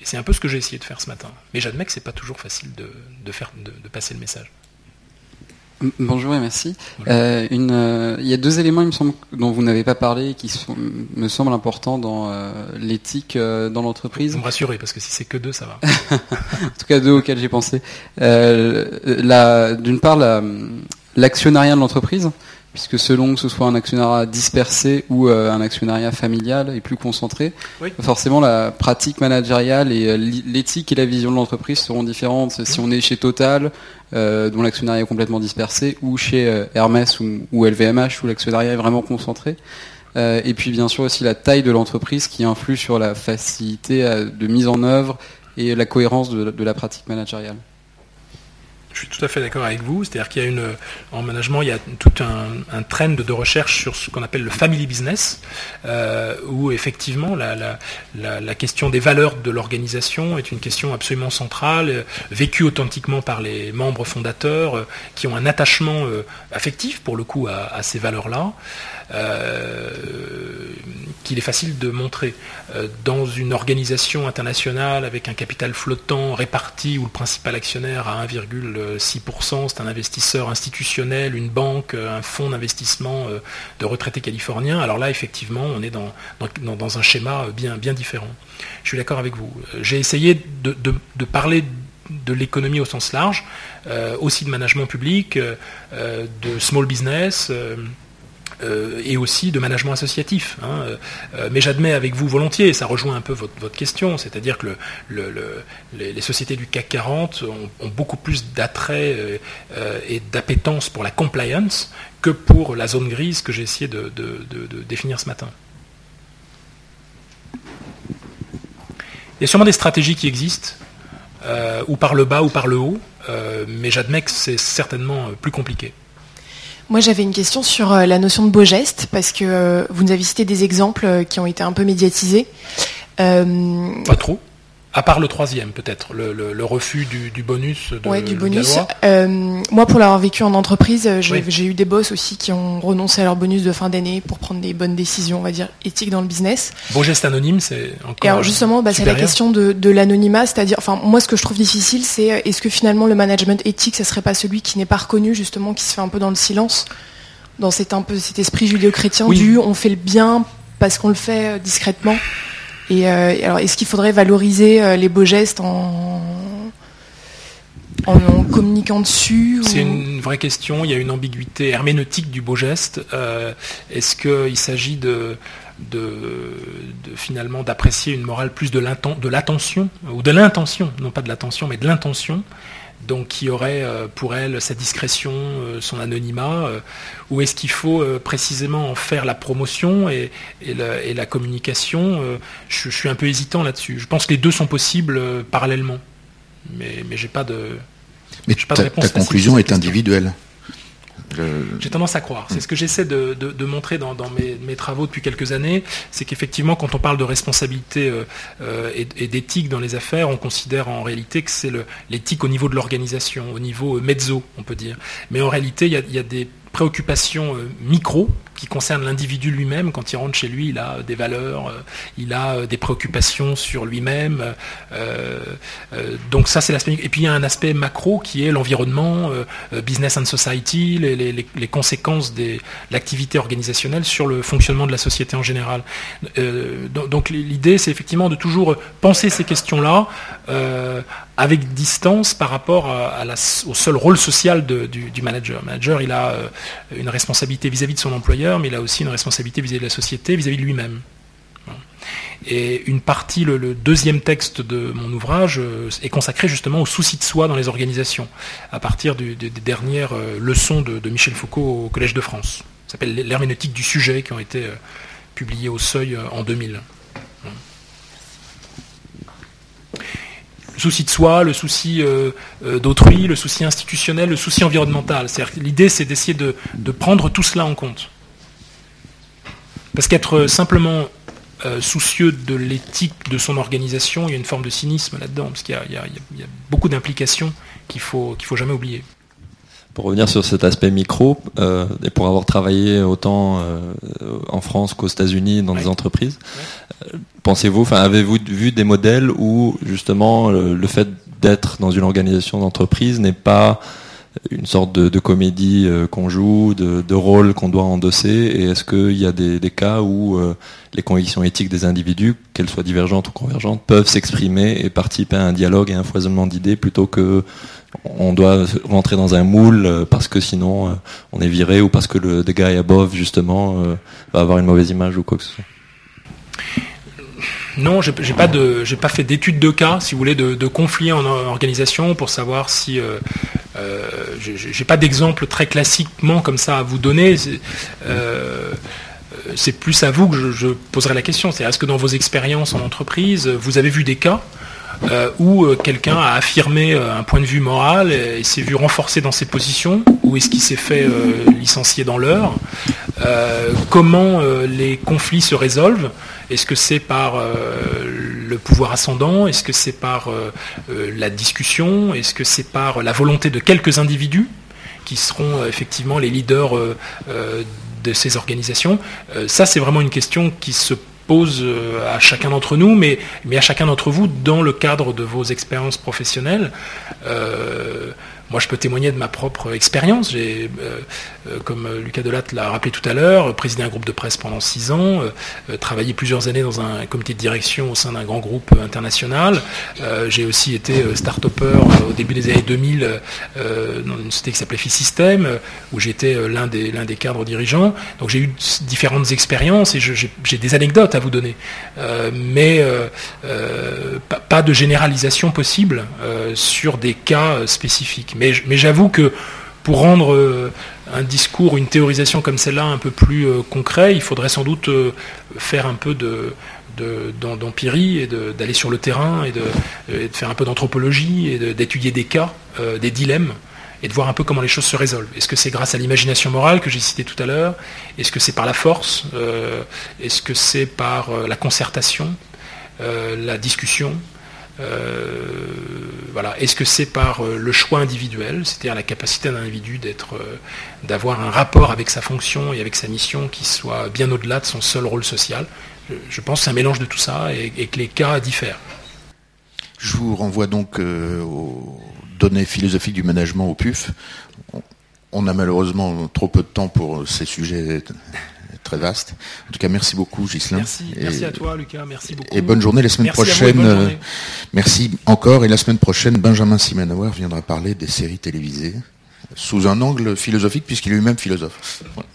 Et c'est un peu ce que j'ai essayé de faire ce matin. Mais j'admets que ce n'est pas toujours facile de, de faire, de passer le message. Bonjour et merci. Euh, une, euh, il y a deux éléments, il me semble, dont vous n'avez pas parlé, qui me semblent importants dans euh, l'éthique dans l'entreprise. Vous me rassurez, parce que si c'est que deux, ça va. (laughs) en tout cas, deux auxquels j'ai pensé. D'une part, l'actionnariat de l'entreprise puisque selon que ce soit un actionnariat dispersé ou euh, un actionnariat familial et plus concentré, forcément la pratique managériale et euh, l'éthique et la vision de l'entreprise seront différentes si on est chez Total, euh, dont l'actionnariat est complètement dispersé, ou chez Hermès ou, LVMH, où l'actionnariat est vraiment concentré. et puis bien sûr aussi la taille de l'entreprise qui influe sur la facilité de mise en œuvre et la cohérence de la pratique managériale. Je suis tout à fait d'accord avec vous. C'est-à-dire qu'il y a une, en management, il y a tout un, trend de recherche sur ce qu'on appelle le family business, euh, où effectivement la, question des valeurs de l'organisation est une question absolument centrale, euh, vécue authentiquement par les membres fondateurs, euh, qui ont un attachement affectif pour le coup à ces valeurs-là. Euh, qu'il est facile de montrer. Euh, dans une organisation internationale avec un capital flottant réparti où le principal actionnaire a 1,6%, c'est un investisseur institutionnel, une banque, un fonds d'investissement euh, de retraités californiens, alors là effectivement on est dans, dans, un schéma bien, bien différent. Je suis d'accord avec vous. J'ai essayé de, parler de l'économie au sens large, aussi de management public, de small business. Euh, et aussi de management associatif. Hein. Euh, mais j'admets avec vous volontiers, ça rejoint un peu votre, question, c'est-à-dire que les, sociétés du CAC 40 ont, beaucoup plus d'attrait euh, et d'appétence pour la compliance que pour la zone grise que j'ai essayé de, définir ce matin. Il y a sûrement des stratégies qui existent, ou par le bas ou par le haut, mais j'admets que c'est certainement plus compliqué. Moi, j'avais une question sur euh, la notion de beau geste, parce que euh, vous nous avez cité des exemples euh, qui ont été un peu médiatisés. Pas trop à part le troisième, peut-être, le, refus du, bonus de ouais, du bonus. Euh, moi, pour l'avoir vécu en entreprise, euh, j'ai eu des boss aussi qui ont renoncé à leur bonus de fin d'année pour prendre des bonnes décisions, on va dire, éthiques dans le business. Beau geste anonyme, c'est encore. Et alors justement, bah, c'est la question de, l'anonymat, c'est-à-dire, enfin, moi, ce que je trouve difficile, c'est euh, est-ce que finalement le management éthique, ce serait pas celui qui n'est pas reconnu, justement, qui se fait un peu dans le silence, dans cet un peu cet esprit judéo-chrétien du on fait le bien parce qu'on le fait discrètement? Et euh, alors, est-ce qu'il faudrait valoriser euh, les beaux gestes en, communiquant dessus C'est une vraie question. Il y a une ambiguïté herméneutique du beau geste. Euh, est-ce qu'il s'agit de, finalement d'apprécier une morale plus de l'attention ou de l'intention, non pas de l'attention, mais de l'intention? Donc qui aurait euh, pour elle sa discrétion, euh, son anonymat, euh, ou est-ce qu'il faut précisément en faire la promotion et, la, communication je, suis un peu hésitant là-dessus. Je pense que les deux sont possibles parallèlement, mais, mais j'ai pas de. Mais pas ta, ta conclusion est individuelle. J'ai tendance à croire. C'est ce que j'essaie de, montrer dans, mes, travaux depuis quelques années, c'est qu'effectivement, quand on parle de responsabilité euh, euh, et, d'éthique dans les affaires, on considère en réalité que c'est l'éthique au niveau de l'organisation, au niveau mezzo, on peut dire. Mais en réalité, il y a, des préoccupations euh, micro qui concerne l'individu lui-même. Quand il rentre chez lui, il a des valeurs, euh, il a euh, des préoccupations sur lui-même. Euh, donc ça, c'est l'aspect. Et puis il y a un aspect macro qui est l'environnement, business and society, les, conséquences de l'activité organisationnelle sur le fonctionnement de la société en général. donc l'idée, c'est effectivement de toujours penser ces questions-là avec distance par rapport au seul rôle social du, manager. Le manager, il a une responsabilité vis à -vis de son employeur mais il a aussi une responsabilité vis-à-vis de la société, vis-à-vis de lui-même. Et une partie, le, deuxième texte de mon ouvrage, euh, est consacré justement au souci de soi dans les organisations, à partir des dernières euh, leçons de, Michel Foucault au Collège de France. Ça s'appelle l'herméneutique du sujet, qui ont été euh, publiées au Seuil en 2000. Souci de soi, le souci d'autrui, le souci institutionnel, le souci environnemental. L'idée, c'est d'essayer de prendre tout cela en compte. Parce qu'être simplement euh, soucieux de l'éthique de son organisation, il y a une forme de cynisme là-dedans, parce qu'il y, a beaucoup d'implications qu'il faut, qu'il faut jamais oublier. Pour revenir sur cet aspect micro, et pour avoir travaillé autant en France qu'aux États-Unis dans des entreprises, pensez-vous, enfin, avez-vous vu des modèles où justement le fait d'être dans une organisation d'entreprise n'est pas une sorte de, comédie euh, qu'on joue, de, rôle qu'on doit endosser Et est-ce qu'il y a des, cas où euh, les convictions éthiques des individus, qu'elles soient divergentes ou convergentes, peuvent s'exprimer et participer à un dialogue et un foisonnement d'idées plutôt que on doit rentrer dans un moule euh, parce que sinon on est viré ou parce que le the guy above justement va avoir une mauvaise image ou quoi que ce soit non, j'ai pas pas fait d'études de cas, si vous voulez, de, conflits en organisation pour savoir si. Euh, euh, j'ai pas d'exemple très classiquement comme ça à vous donner. C'est euh, plus à vous que je, poserai la question. C'est est-ce que dans vos expériences en entreprise, vous avez vu des cas où quelqu'un a affirmé un point de vue moral et, s'est vu renforcé dans ses positions, ou est-ce qu'il s'est fait licencier dans l'heure Comment les conflits se résolvent? Est-ce que c'est par euh, le pouvoir ascendant? Est-ce que c'est par euh, euh, la discussion? Est-ce que c'est par la volonté de quelques individus qui seront effectivement les leaders de ces organisations? Ça, c'est vraiment une question qui se pose à chacun d'entre nous, mais, mais à chacun d'entre vous dans le cadre de vos expériences professionnelles. Moi, je peux témoigner de ma propre expérience. J'ai, euh, euh, comme Lucas Delatte l'a rappelé tout à l'heure, présidé un groupe de presse pendant six ans, euh, travaillé plusieurs années dans un comité de direction au sein d'un grand groupe international. j'ai aussi été start-upper au début des années 2000 dans une société qui s'appelait System, où j'étais l'un des, l'un des cadres dirigeants. Donc j'ai eu différentes expériences et j'ai des anecdotes à vous donner. mais pas, de généralisation possible sur des cas spécifiques. Mais, j'avoue que pour rendre euh, un discours, une théorisation comme celle-là un peu plus euh, concret, il faudrait sans doute euh, faire un peu de, d'empirie et d'aller sur le terrain et de, faire un peu d'anthropologie et d'étudier des cas, des dilemmes et de voir un peu comment les choses se résolvent. Est-ce que c'est grâce à l'imagination morale que j'ai cité tout à l'heure? Est-ce que c'est par la force? Est-ce que c'est par la concertation, la discussion? Voilà. Est-ce que c'est par euh, le choix individuel, c'est-à-dire la capacité d'un individu euh, d'avoir un rapport avec sa fonction et avec sa mission qui soit bien au-delà de son seul rôle social? Je pense que c'est un mélange de tout ça et, que les cas diffèrent. Je vous renvoie donc aux données philosophiques du management au PUF. On a malheureusement trop peu de temps pour ces sujets très vaste. En tout cas, merci beaucoup, Gislain. Merci, à toi, Lucas. Merci beaucoup. Et bonne journée la semaine prochaine. Euh, merci encore. Et la semaine prochaine, Benjamin Simenauer viendra parler des séries télévisées sous un angle philosophique, puisqu'il est lui-même philosophe. Voilà.